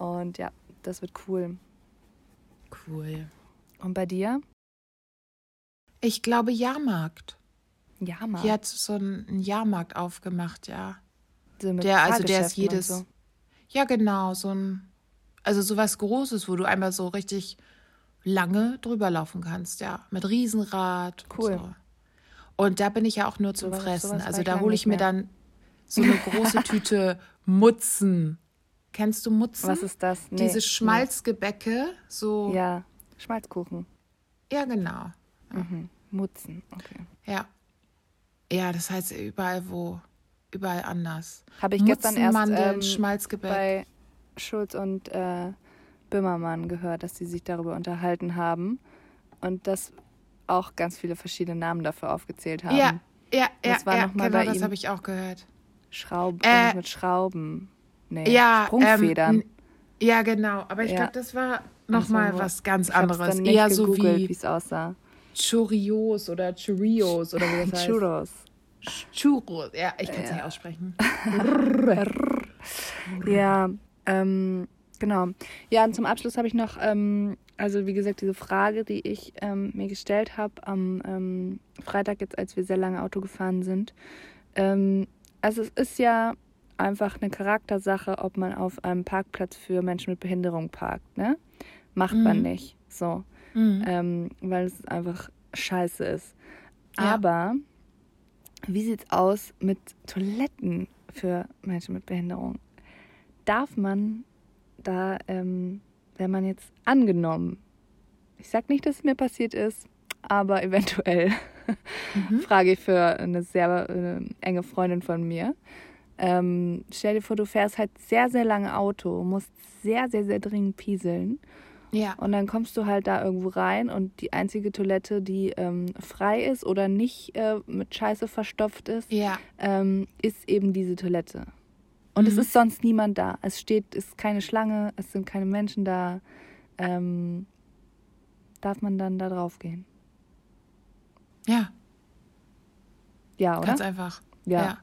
[SPEAKER 1] Und ja, das wird cool.
[SPEAKER 2] Cool.
[SPEAKER 1] Und bei dir?
[SPEAKER 2] Ich glaube Jahrmarkt.
[SPEAKER 1] Ja, mal.
[SPEAKER 2] Hier hat so einen Jahrmarkt aufgemacht, ja.
[SPEAKER 1] so
[SPEAKER 2] Der, also der ist jedes.
[SPEAKER 1] So.
[SPEAKER 2] Ja, genau, so ein. Also sowas Großes, wo du einmal so richtig lange drüber laufen kannst, ja. Mit Riesenrad.
[SPEAKER 1] Cool.
[SPEAKER 2] Und, so. und da bin ich ja auch nur zum
[SPEAKER 1] Sowas-
[SPEAKER 2] Fressen.
[SPEAKER 1] sowas war
[SPEAKER 2] Also da hole ich mir dann so eine große Tüte Mutzen. Kennst du Mutzen?
[SPEAKER 1] Was ist das? Nee,
[SPEAKER 2] Diese Schmalzgebäcke, so.
[SPEAKER 1] Ja, Schmalzkuchen.
[SPEAKER 2] ja, genau.
[SPEAKER 1] Mhm. Mutzen, okay.
[SPEAKER 2] Ja. Ja, das heißt überall wo, überall anders.
[SPEAKER 1] Habe ich gestern
[SPEAKER 2] Mutzen,
[SPEAKER 1] erst
[SPEAKER 2] Mandeln,
[SPEAKER 1] ähm,
[SPEAKER 2] Schmalzgebäck.
[SPEAKER 1] bei Schulz und äh, Böhmermann gehört, dass sie sich darüber unterhalten haben und dass auch ganz viele verschiedene Namen dafür aufgezählt haben.
[SPEAKER 2] ja, ja, ja,
[SPEAKER 1] Was war
[SPEAKER 2] ja
[SPEAKER 1] noch mal
[SPEAKER 2] genau,
[SPEAKER 1] bei
[SPEAKER 2] das habe ich auch gehört.
[SPEAKER 1] Schrauben,
[SPEAKER 2] Äh,
[SPEAKER 1] mit Schrauben. Nee,
[SPEAKER 2] Ja,
[SPEAKER 1] Sprungfedern.
[SPEAKER 2] Ähm, ja, genau. Aber ich
[SPEAKER 1] Ja.
[SPEAKER 2] glaube, das war
[SPEAKER 1] Ach
[SPEAKER 2] noch
[SPEAKER 1] so,
[SPEAKER 2] mal
[SPEAKER 1] wo-
[SPEAKER 2] was ganz
[SPEAKER 1] ich
[SPEAKER 2] anderes.
[SPEAKER 1] Nicht
[SPEAKER 2] Eher so wie
[SPEAKER 1] es aussah.
[SPEAKER 2] Chorios oder Chorios oder wie das heißt.
[SPEAKER 1] Churros.
[SPEAKER 2] Churros. Ja, ich kann es nicht aussprechen.
[SPEAKER 1] Ja, ähm, genau. Ja, und zum Abschluss habe ich noch, ähm, also wie gesagt, diese Frage, die ich ähm, mir gestellt habe am ähm, Freitag jetzt, als wir sehr lange Auto gefahren sind. Ähm, also es ist ja einfach eine Charaktersache, ob man auf einem Parkplatz für Menschen mit Behinderung parkt, ne? Macht man
[SPEAKER 2] Mhm.
[SPEAKER 1] nicht, so,
[SPEAKER 2] Mhm.
[SPEAKER 1] ähm, weil es einfach scheiße ist.
[SPEAKER 2] Ja.
[SPEAKER 1] Aber wie sieht's aus mit Toiletten für Menschen mit Behinderung? Darf man da, ähm, wenn man jetzt angenommen, ich sag nicht, dass es mir passiert ist, aber eventuell
[SPEAKER 2] Mhm.
[SPEAKER 1] frage ich für eine sehr äh, enge Freundin von mir. Ähm, stell dir vor, du fährst halt sehr, sehr lange Auto, musst sehr, sehr, sehr dringend pieseln.
[SPEAKER 2] Ja.
[SPEAKER 1] Und dann kommst du halt da irgendwo rein und die einzige Toilette, die ähm, frei ist oder nicht äh, mit Scheiße verstopft ist,
[SPEAKER 2] Ja.
[SPEAKER 1] ähm, ist eben diese Toilette. Und es
[SPEAKER 2] Mhm.
[SPEAKER 1] ist sonst niemand da. Es steht, es ist keine Schlange, es sind keine Menschen da. Ähm, darf man dann da drauf gehen?
[SPEAKER 2] Ja.
[SPEAKER 1] Ja, oder?
[SPEAKER 2] Ganz einfach.
[SPEAKER 1] Ja.
[SPEAKER 2] Ja.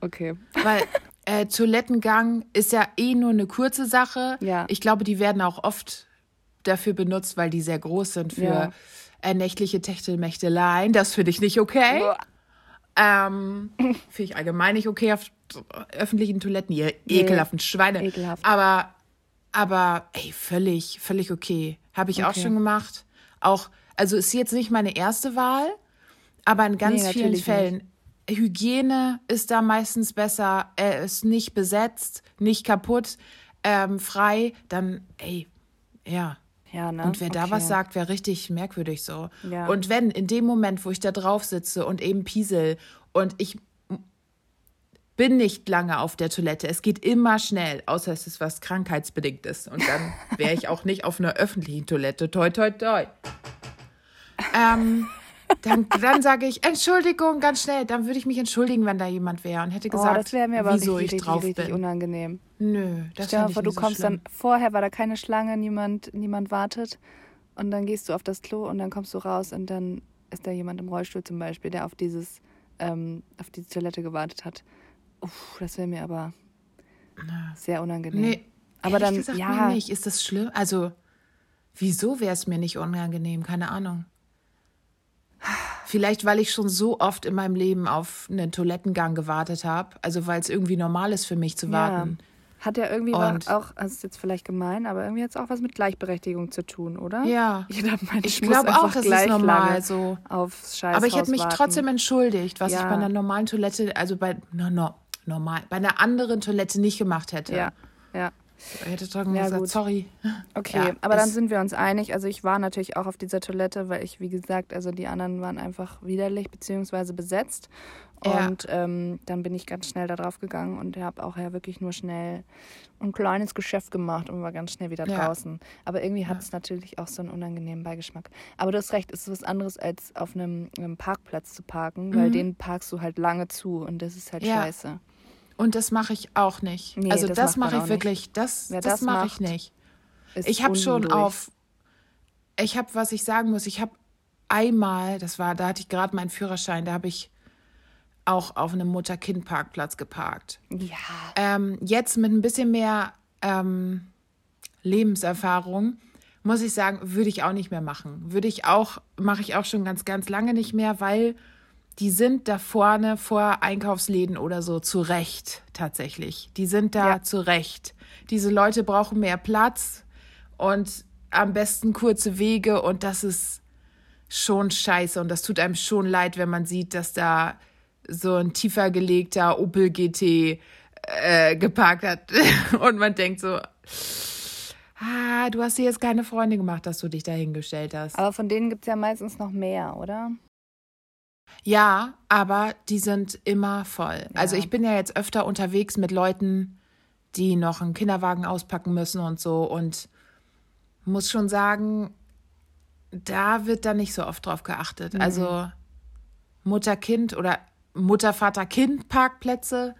[SPEAKER 1] Okay.
[SPEAKER 2] Weil äh, Toilettengang ist ja eh nur eine kurze Sache.
[SPEAKER 1] Ja.
[SPEAKER 2] Ich glaube, die werden auch oft dafür benutzt, weil die sehr groß sind für
[SPEAKER 1] Ja.
[SPEAKER 2] äh, nächtliche Techtelmächteleien. Das finde ich nicht okay. Ähm, finde ich allgemein nicht okay auf öffentlichen Toiletten. Ihr ekelhaften Schweine.
[SPEAKER 1] Ekelhaft.
[SPEAKER 2] Aber, aber, ey, völlig, völlig okay. Habe ich auch
[SPEAKER 1] Okay.
[SPEAKER 2] schon gemacht. Auch, also ist jetzt nicht meine erste Wahl, aber in ganz
[SPEAKER 1] Nee,
[SPEAKER 2] vielen Fällen. Hygiene ist da meistens besser. Er ist nicht besetzt, nicht kaputt, ähm, frei. Dann, ey, ja.
[SPEAKER 1] Ja, ne?
[SPEAKER 2] Und wer da
[SPEAKER 1] Okay.
[SPEAKER 2] was sagt, wäre richtig merkwürdig so.
[SPEAKER 1] Ja.
[SPEAKER 2] Und wenn in dem Moment, wo ich da drauf sitze und eben piesel und ich bin nicht lange auf der Toilette, es geht immer schnell, außer es ist was krankheitsbedingtes. Und dann wäre ich auch nicht auf einer öffentlichen Toilette. Toi, toi, toi. Ähm, dann, dann sage ich, Entschuldigung, ganz schnell. Dann würde ich mich entschuldigen, wenn da jemand wäre und hätte
[SPEAKER 1] Oh,
[SPEAKER 2] gesagt,
[SPEAKER 1] das wäre mir aber
[SPEAKER 2] wieso
[SPEAKER 1] richtig,
[SPEAKER 2] ich drauf
[SPEAKER 1] richtig, richtig unangenehm.
[SPEAKER 2] Nö, das
[SPEAKER 1] Stell dir vor, du
[SPEAKER 2] nicht so
[SPEAKER 1] kommst
[SPEAKER 2] schlimm.
[SPEAKER 1] dann, vorher war da keine Schlange, niemand, niemand wartet. Und dann gehst du auf das Klo und dann kommst du raus und dann ist da jemand im Rollstuhl zum Beispiel, der auf dieses, ähm, auf die Toilette gewartet hat. Uff, das wäre mir aber sehr unangenehm.
[SPEAKER 2] Nee,
[SPEAKER 1] aber dann,
[SPEAKER 2] gesagt
[SPEAKER 1] ja,
[SPEAKER 2] mir nicht. Ist das schlimm? Also, wieso wäre es mir nicht unangenehm? Keine Ahnung. Vielleicht, weil ich schon so oft in meinem Leben auf einen Toilettengang gewartet habe. Also, weil es irgendwie normal ist für mich zu warten.
[SPEAKER 1] Ja. Hat ja irgendwie
[SPEAKER 2] Und-
[SPEAKER 1] auch, das ist jetzt vielleicht gemein, aber irgendwie hat es auch was mit Gleichberechtigung zu tun, oder?
[SPEAKER 2] Ja.
[SPEAKER 1] Jeder meint,
[SPEAKER 2] Ich
[SPEAKER 1] muss
[SPEAKER 2] glaube auch, das ist normal so.
[SPEAKER 1] Aufs Scheißhaus
[SPEAKER 2] Aber ich hätte mich
[SPEAKER 1] warten.
[SPEAKER 2] trotzdem entschuldigt, was ich
[SPEAKER 1] Ja.
[SPEAKER 2] bei einer normalen Toilette, also bei no, no, normal, bei einer anderen Toilette nicht gemacht hätte.
[SPEAKER 1] Ja, ja.
[SPEAKER 2] Ich hätte trotzdem
[SPEAKER 1] Ja,
[SPEAKER 2] gesagt,
[SPEAKER 1] gut.
[SPEAKER 2] sorry.
[SPEAKER 1] Okay,
[SPEAKER 2] Ja,
[SPEAKER 1] aber dann sind wir uns einig. Also ich war natürlich auch auf dieser Toilette, weil ich, wie gesagt, also die anderen waren einfach widerlich beziehungsweise besetzt.
[SPEAKER 2] Ja.
[SPEAKER 1] Und ähm, dann bin ich ganz schnell da drauf gegangen und habe auch ja wirklich nur schnell ein kleines Geschäft gemacht und war ganz schnell wieder draußen. Aber irgendwie hat es natürlich auch so einen unangenehmen Beigeschmack. Aber du hast recht, es ist was anderes als auf einem, einem Parkplatz zu parken, weil den parkst du halt lange zu und das ist halt
[SPEAKER 2] Mhm.
[SPEAKER 1] Scheiße.
[SPEAKER 2] Und das mache ich auch nicht.
[SPEAKER 1] Nee,
[SPEAKER 2] also
[SPEAKER 1] das
[SPEAKER 2] das, mache ich
[SPEAKER 1] nicht.
[SPEAKER 2] wirklich, das,
[SPEAKER 1] Wer
[SPEAKER 2] das,
[SPEAKER 1] das
[SPEAKER 2] mache ich nicht. Ich habe schon auf, ich habe, was ich sagen muss, ich habe einmal, das war, da hatte ich gerade meinen Führerschein, da habe ich auch auf einem Mutter-Kind-Parkplatz geparkt.
[SPEAKER 1] Ja.
[SPEAKER 2] Ähm, jetzt mit ein bisschen mehr ähm, Lebenserfahrung muss ich sagen, würde ich auch nicht mehr machen. Würde ich auch, mache ich auch schon ganz, ganz lange nicht mehr, weil die sind da vorne vor Einkaufsläden oder so zu Recht tatsächlich. Die sind da
[SPEAKER 1] Ja.
[SPEAKER 2] zu Recht. Diese Leute brauchen mehr Platz und am besten kurze Wege und das ist schon scheiße und das tut einem schon leid, wenn man sieht, dass da so ein tiefer gelegter Opel GT äh, geparkt hat und man denkt so, ah, du hast dir jetzt keine Freunde gemacht, dass du dich da hingestellt hast.
[SPEAKER 1] Aber von denen gibt es ja meistens noch mehr, oder?
[SPEAKER 2] Ja, aber die sind immer voll. Also
[SPEAKER 1] Ja.
[SPEAKER 2] ich bin ja jetzt öfter unterwegs mit Leuten, die noch einen Kinderwagen auspacken müssen und so und muss schon sagen, da wird da nicht so oft drauf geachtet.
[SPEAKER 1] Mhm.
[SPEAKER 2] Also Mutter-Kind oder Mutter-Vater-Kind-Parkplätze.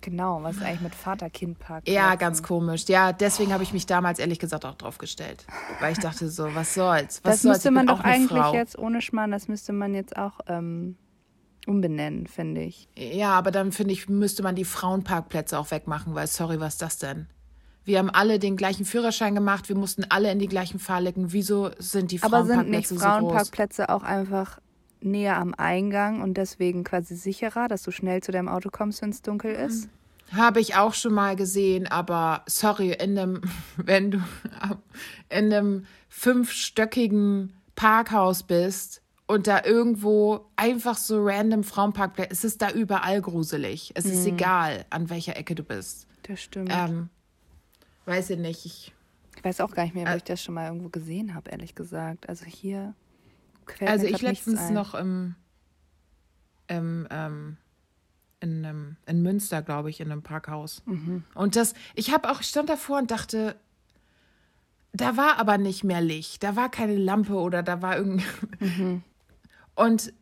[SPEAKER 1] Genau, was ist eigentlich mit Vater-Kind-Park?
[SPEAKER 2] Ja, ganz komisch. Ja, deswegen habe ich mich damals ehrlich gesagt auch drauf gestellt. Weil ich dachte so, was soll's? Was
[SPEAKER 1] Das
[SPEAKER 2] soll's?
[SPEAKER 1] müsste man doch eigentlich
[SPEAKER 2] Frau.
[SPEAKER 1] jetzt ohne Schmarrn, das müsste man jetzt auch ähm, umbenennen, finde ich.
[SPEAKER 2] Ja, aber dann finde ich, müsste man die Frauenparkplätze auch wegmachen, weil sorry, was ist das denn? Wir haben alle den gleichen Führerschein gemacht, wir mussten alle in die gleichen Fahrlecken. Wieso sind die
[SPEAKER 1] Aber sind nicht
[SPEAKER 2] Frauenparkplätze so?
[SPEAKER 1] Frauenparkplätze auch einfach näher am Eingang und deswegen quasi sicherer, dass du schnell zu deinem Auto kommst, wenn es dunkel ist?
[SPEAKER 2] Habe ich auch schon mal gesehen, aber sorry, in einem, wenn du in einem fünfstöckigen Parkhaus bist und da irgendwo einfach so random Frauenparkplätze, es ist da überall gruselig. Es ist egal, an welcher Ecke du bist.
[SPEAKER 1] Das stimmt.
[SPEAKER 2] Ähm, weiß ich nicht. Ich,
[SPEAKER 1] ich weiß auch gar nicht mehr, wo
[SPEAKER 2] äh,
[SPEAKER 1] ich das schon mal irgendwo gesehen habe, ehrlich gesagt. Also hier quält
[SPEAKER 2] Also ich letztens noch im, im ähm, in, einem, in Münster, glaube ich, in einem Parkhaus.
[SPEAKER 1] Mhm.
[SPEAKER 2] Und das, ich habe auch, ich stand davor und dachte, da war aber nicht mehr Licht, da war keine Lampe oder da war irgend.
[SPEAKER 1] Mhm.
[SPEAKER 2] Und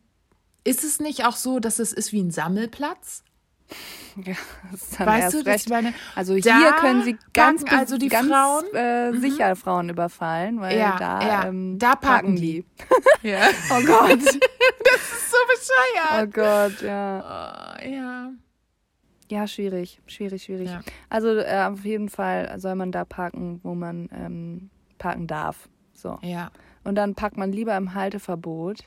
[SPEAKER 2] ist es nicht auch so, dass es ist wie ein Sammelplatz?
[SPEAKER 1] Ja, das ist dann
[SPEAKER 2] Weißt
[SPEAKER 1] erst
[SPEAKER 2] du, dass
[SPEAKER 1] recht.
[SPEAKER 2] ich meine,
[SPEAKER 1] Also hier können sie ganz,
[SPEAKER 2] parken also die
[SPEAKER 1] ganz
[SPEAKER 2] Frauen? Mhm.
[SPEAKER 1] Äh, sicher Frauen überfallen, weil
[SPEAKER 2] Ja,
[SPEAKER 1] da,
[SPEAKER 2] ja,
[SPEAKER 1] ähm,
[SPEAKER 2] da parken die. Ja.
[SPEAKER 1] Oh Gott.
[SPEAKER 2] Das ist so bescheuert.
[SPEAKER 1] Oh Gott, ja.
[SPEAKER 2] Oh, ja.
[SPEAKER 1] Ja, schwierig, schwierig, schwierig.
[SPEAKER 2] Ja.
[SPEAKER 1] Also äh, auf jeden Fall soll man da parken, wo man ähm, parken darf. So.
[SPEAKER 2] Ja.
[SPEAKER 1] Und dann parkt man lieber im Halteverbot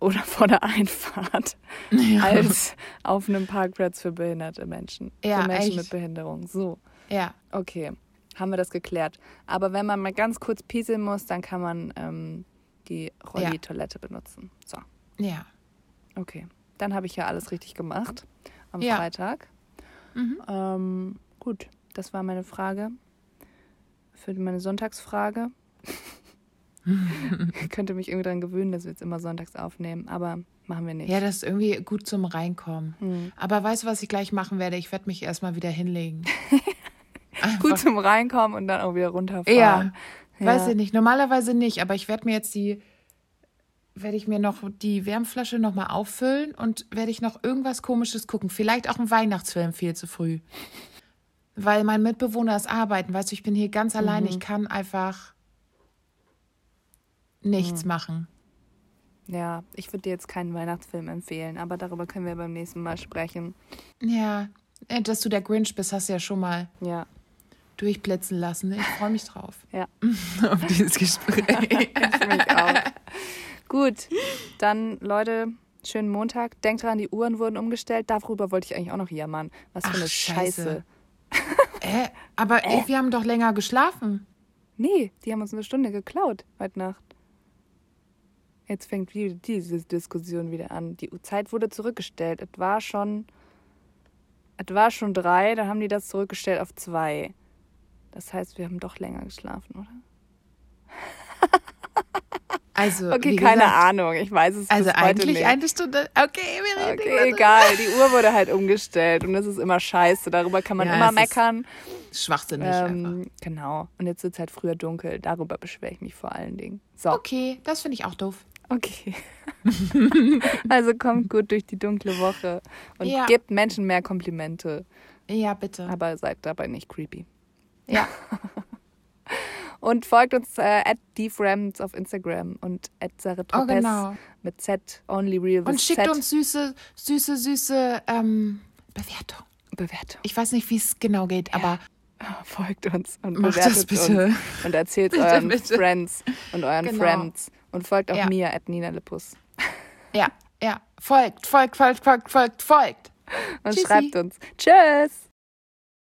[SPEAKER 1] oder vor der Einfahrt
[SPEAKER 2] Ja.
[SPEAKER 1] als auf einem Parkplatz für behinderte Menschen.
[SPEAKER 2] Ja,
[SPEAKER 1] für Menschen
[SPEAKER 2] echt.
[SPEAKER 1] mit Behinderung. So,
[SPEAKER 2] Ja.
[SPEAKER 1] okay. Haben wir das geklärt. Aber wenn man mal ganz kurz pieseln muss, dann kann man ähm, die Rolli-Toilette benutzen. So,
[SPEAKER 2] Ja.
[SPEAKER 1] okay. Dann habe ich ja alles richtig gemacht am
[SPEAKER 2] Ja.
[SPEAKER 1] Freitag.
[SPEAKER 2] Mhm.
[SPEAKER 1] Ähm, gut, das war meine Frage. Für meine Sonntagsfrage. ich könnte mich irgendwie daran gewöhnen, dass wir jetzt immer sonntags aufnehmen, aber machen wir nicht.
[SPEAKER 2] Ja, das ist irgendwie gut zum Reinkommen.
[SPEAKER 1] Hm.
[SPEAKER 2] Aber weißt du, was ich gleich machen werde? Ich werde mich erstmal wieder hinlegen.
[SPEAKER 1] Gut zum Reinkommen und dann auch wieder runterfahren.
[SPEAKER 2] Ja. Weiß
[SPEAKER 1] Ja.
[SPEAKER 2] ich nicht. Normalerweise nicht, aber ich werde mir jetzt die, werde ich mir noch die Wärmflasche nochmal auffüllen und werde ich noch irgendwas Komisches gucken. Vielleicht auch einen Weihnachtsfilm viel zu früh. Weil mein Mitbewohner ist arbeiten. Weißt du, ich bin hier ganz allein. Ich kann einfach nichts machen.
[SPEAKER 1] Ja, ich würde dir jetzt keinen Weihnachtsfilm empfehlen, aber darüber können wir beim nächsten Mal sprechen.
[SPEAKER 2] Ja, äh, dass du der Grinch bist, hast du ja schon mal
[SPEAKER 1] Ja,
[SPEAKER 2] durchblitzen lassen. Ich freue mich drauf.
[SPEAKER 1] ja,
[SPEAKER 2] Auf dieses Gespräch.
[SPEAKER 1] ich mich auch. Gut, dann Leute, schönen Montag. Denkt dran, die Uhren wurden umgestellt. Darüber wollte ich eigentlich auch noch jammern. Was für
[SPEAKER 2] Ach,
[SPEAKER 1] eine
[SPEAKER 2] Scheiße.
[SPEAKER 1] Scheiße.
[SPEAKER 2] äh, aber ey, wir haben doch länger geschlafen.
[SPEAKER 1] Nee, die haben uns eine Stunde geklaut heute Nacht. Jetzt fängt wieder diese Diskussion wieder an. Die Zeit wurde zurückgestellt. Es war schon, es war schon drei, dann haben die das zurückgestellt auf zwei. Das heißt, wir haben doch länger geschlafen, oder?
[SPEAKER 2] Also,
[SPEAKER 1] Okay, keine
[SPEAKER 2] gesagt,
[SPEAKER 1] Ahnung. Ich weiß es
[SPEAKER 2] Also
[SPEAKER 1] bis heute
[SPEAKER 2] eigentlich
[SPEAKER 1] nicht.
[SPEAKER 2] eine Stunde. Okay, wir reden
[SPEAKER 1] Okay, egal. Die Uhr wurde halt umgestellt und das ist immer scheiße. Darüber kann man
[SPEAKER 2] Ja,
[SPEAKER 1] immer meckern.
[SPEAKER 2] Schwachsinnig einfach.
[SPEAKER 1] Ähm, genau. Und jetzt wird es halt früher dunkel. Darüber beschwere ich mich vor allen Dingen. So.
[SPEAKER 2] Okay, das finde ich auch doof.
[SPEAKER 1] Okay. also kommt gut durch die dunkle Woche und
[SPEAKER 2] Ja.
[SPEAKER 1] gebt Menschen mehr Komplimente,
[SPEAKER 2] Ja, bitte.
[SPEAKER 1] aber seid dabei nicht creepy.
[SPEAKER 2] Ja.
[SPEAKER 1] Und folgt uns äh, at @dfriends auf Instagram und at
[SPEAKER 2] Oh, genau.
[SPEAKER 1] mit Z only real
[SPEAKER 2] Und schickt
[SPEAKER 1] Z
[SPEAKER 2] uns süße, süße, süße ähm, Bewertung.
[SPEAKER 1] Bewertung.
[SPEAKER 2] Ich weiß nicht, wie es genau geht, aber
[SPEAKER 1] Folgt uns und
[SPEAKER 2] Macht
[SPEAKER 1] bewertet
[SPEAKER 2] das bitte.
[SPEAKER 1] uns und erzählt
[SPEAKER 2] Bitte,
[SPEAKER 1] euren
[SPEAKER 2] bitte.
[SPEAKER 1] Friends und euren
[SPEAKER 2] Genau.
[SPEAKER 1] Friends und folgt auch
[SPEAKER 2] Ja.
[SPEAKER 1] mir at Nina Lippus
[SPEAKER 2] ja, ja. Folgt, folgt, folgt, folgt, folgt, folgt.
[SPEAKER 1] und
[SPEAKER 2] Tschüssi.
[SPEAKER 1] schreibt uns. Tschüss.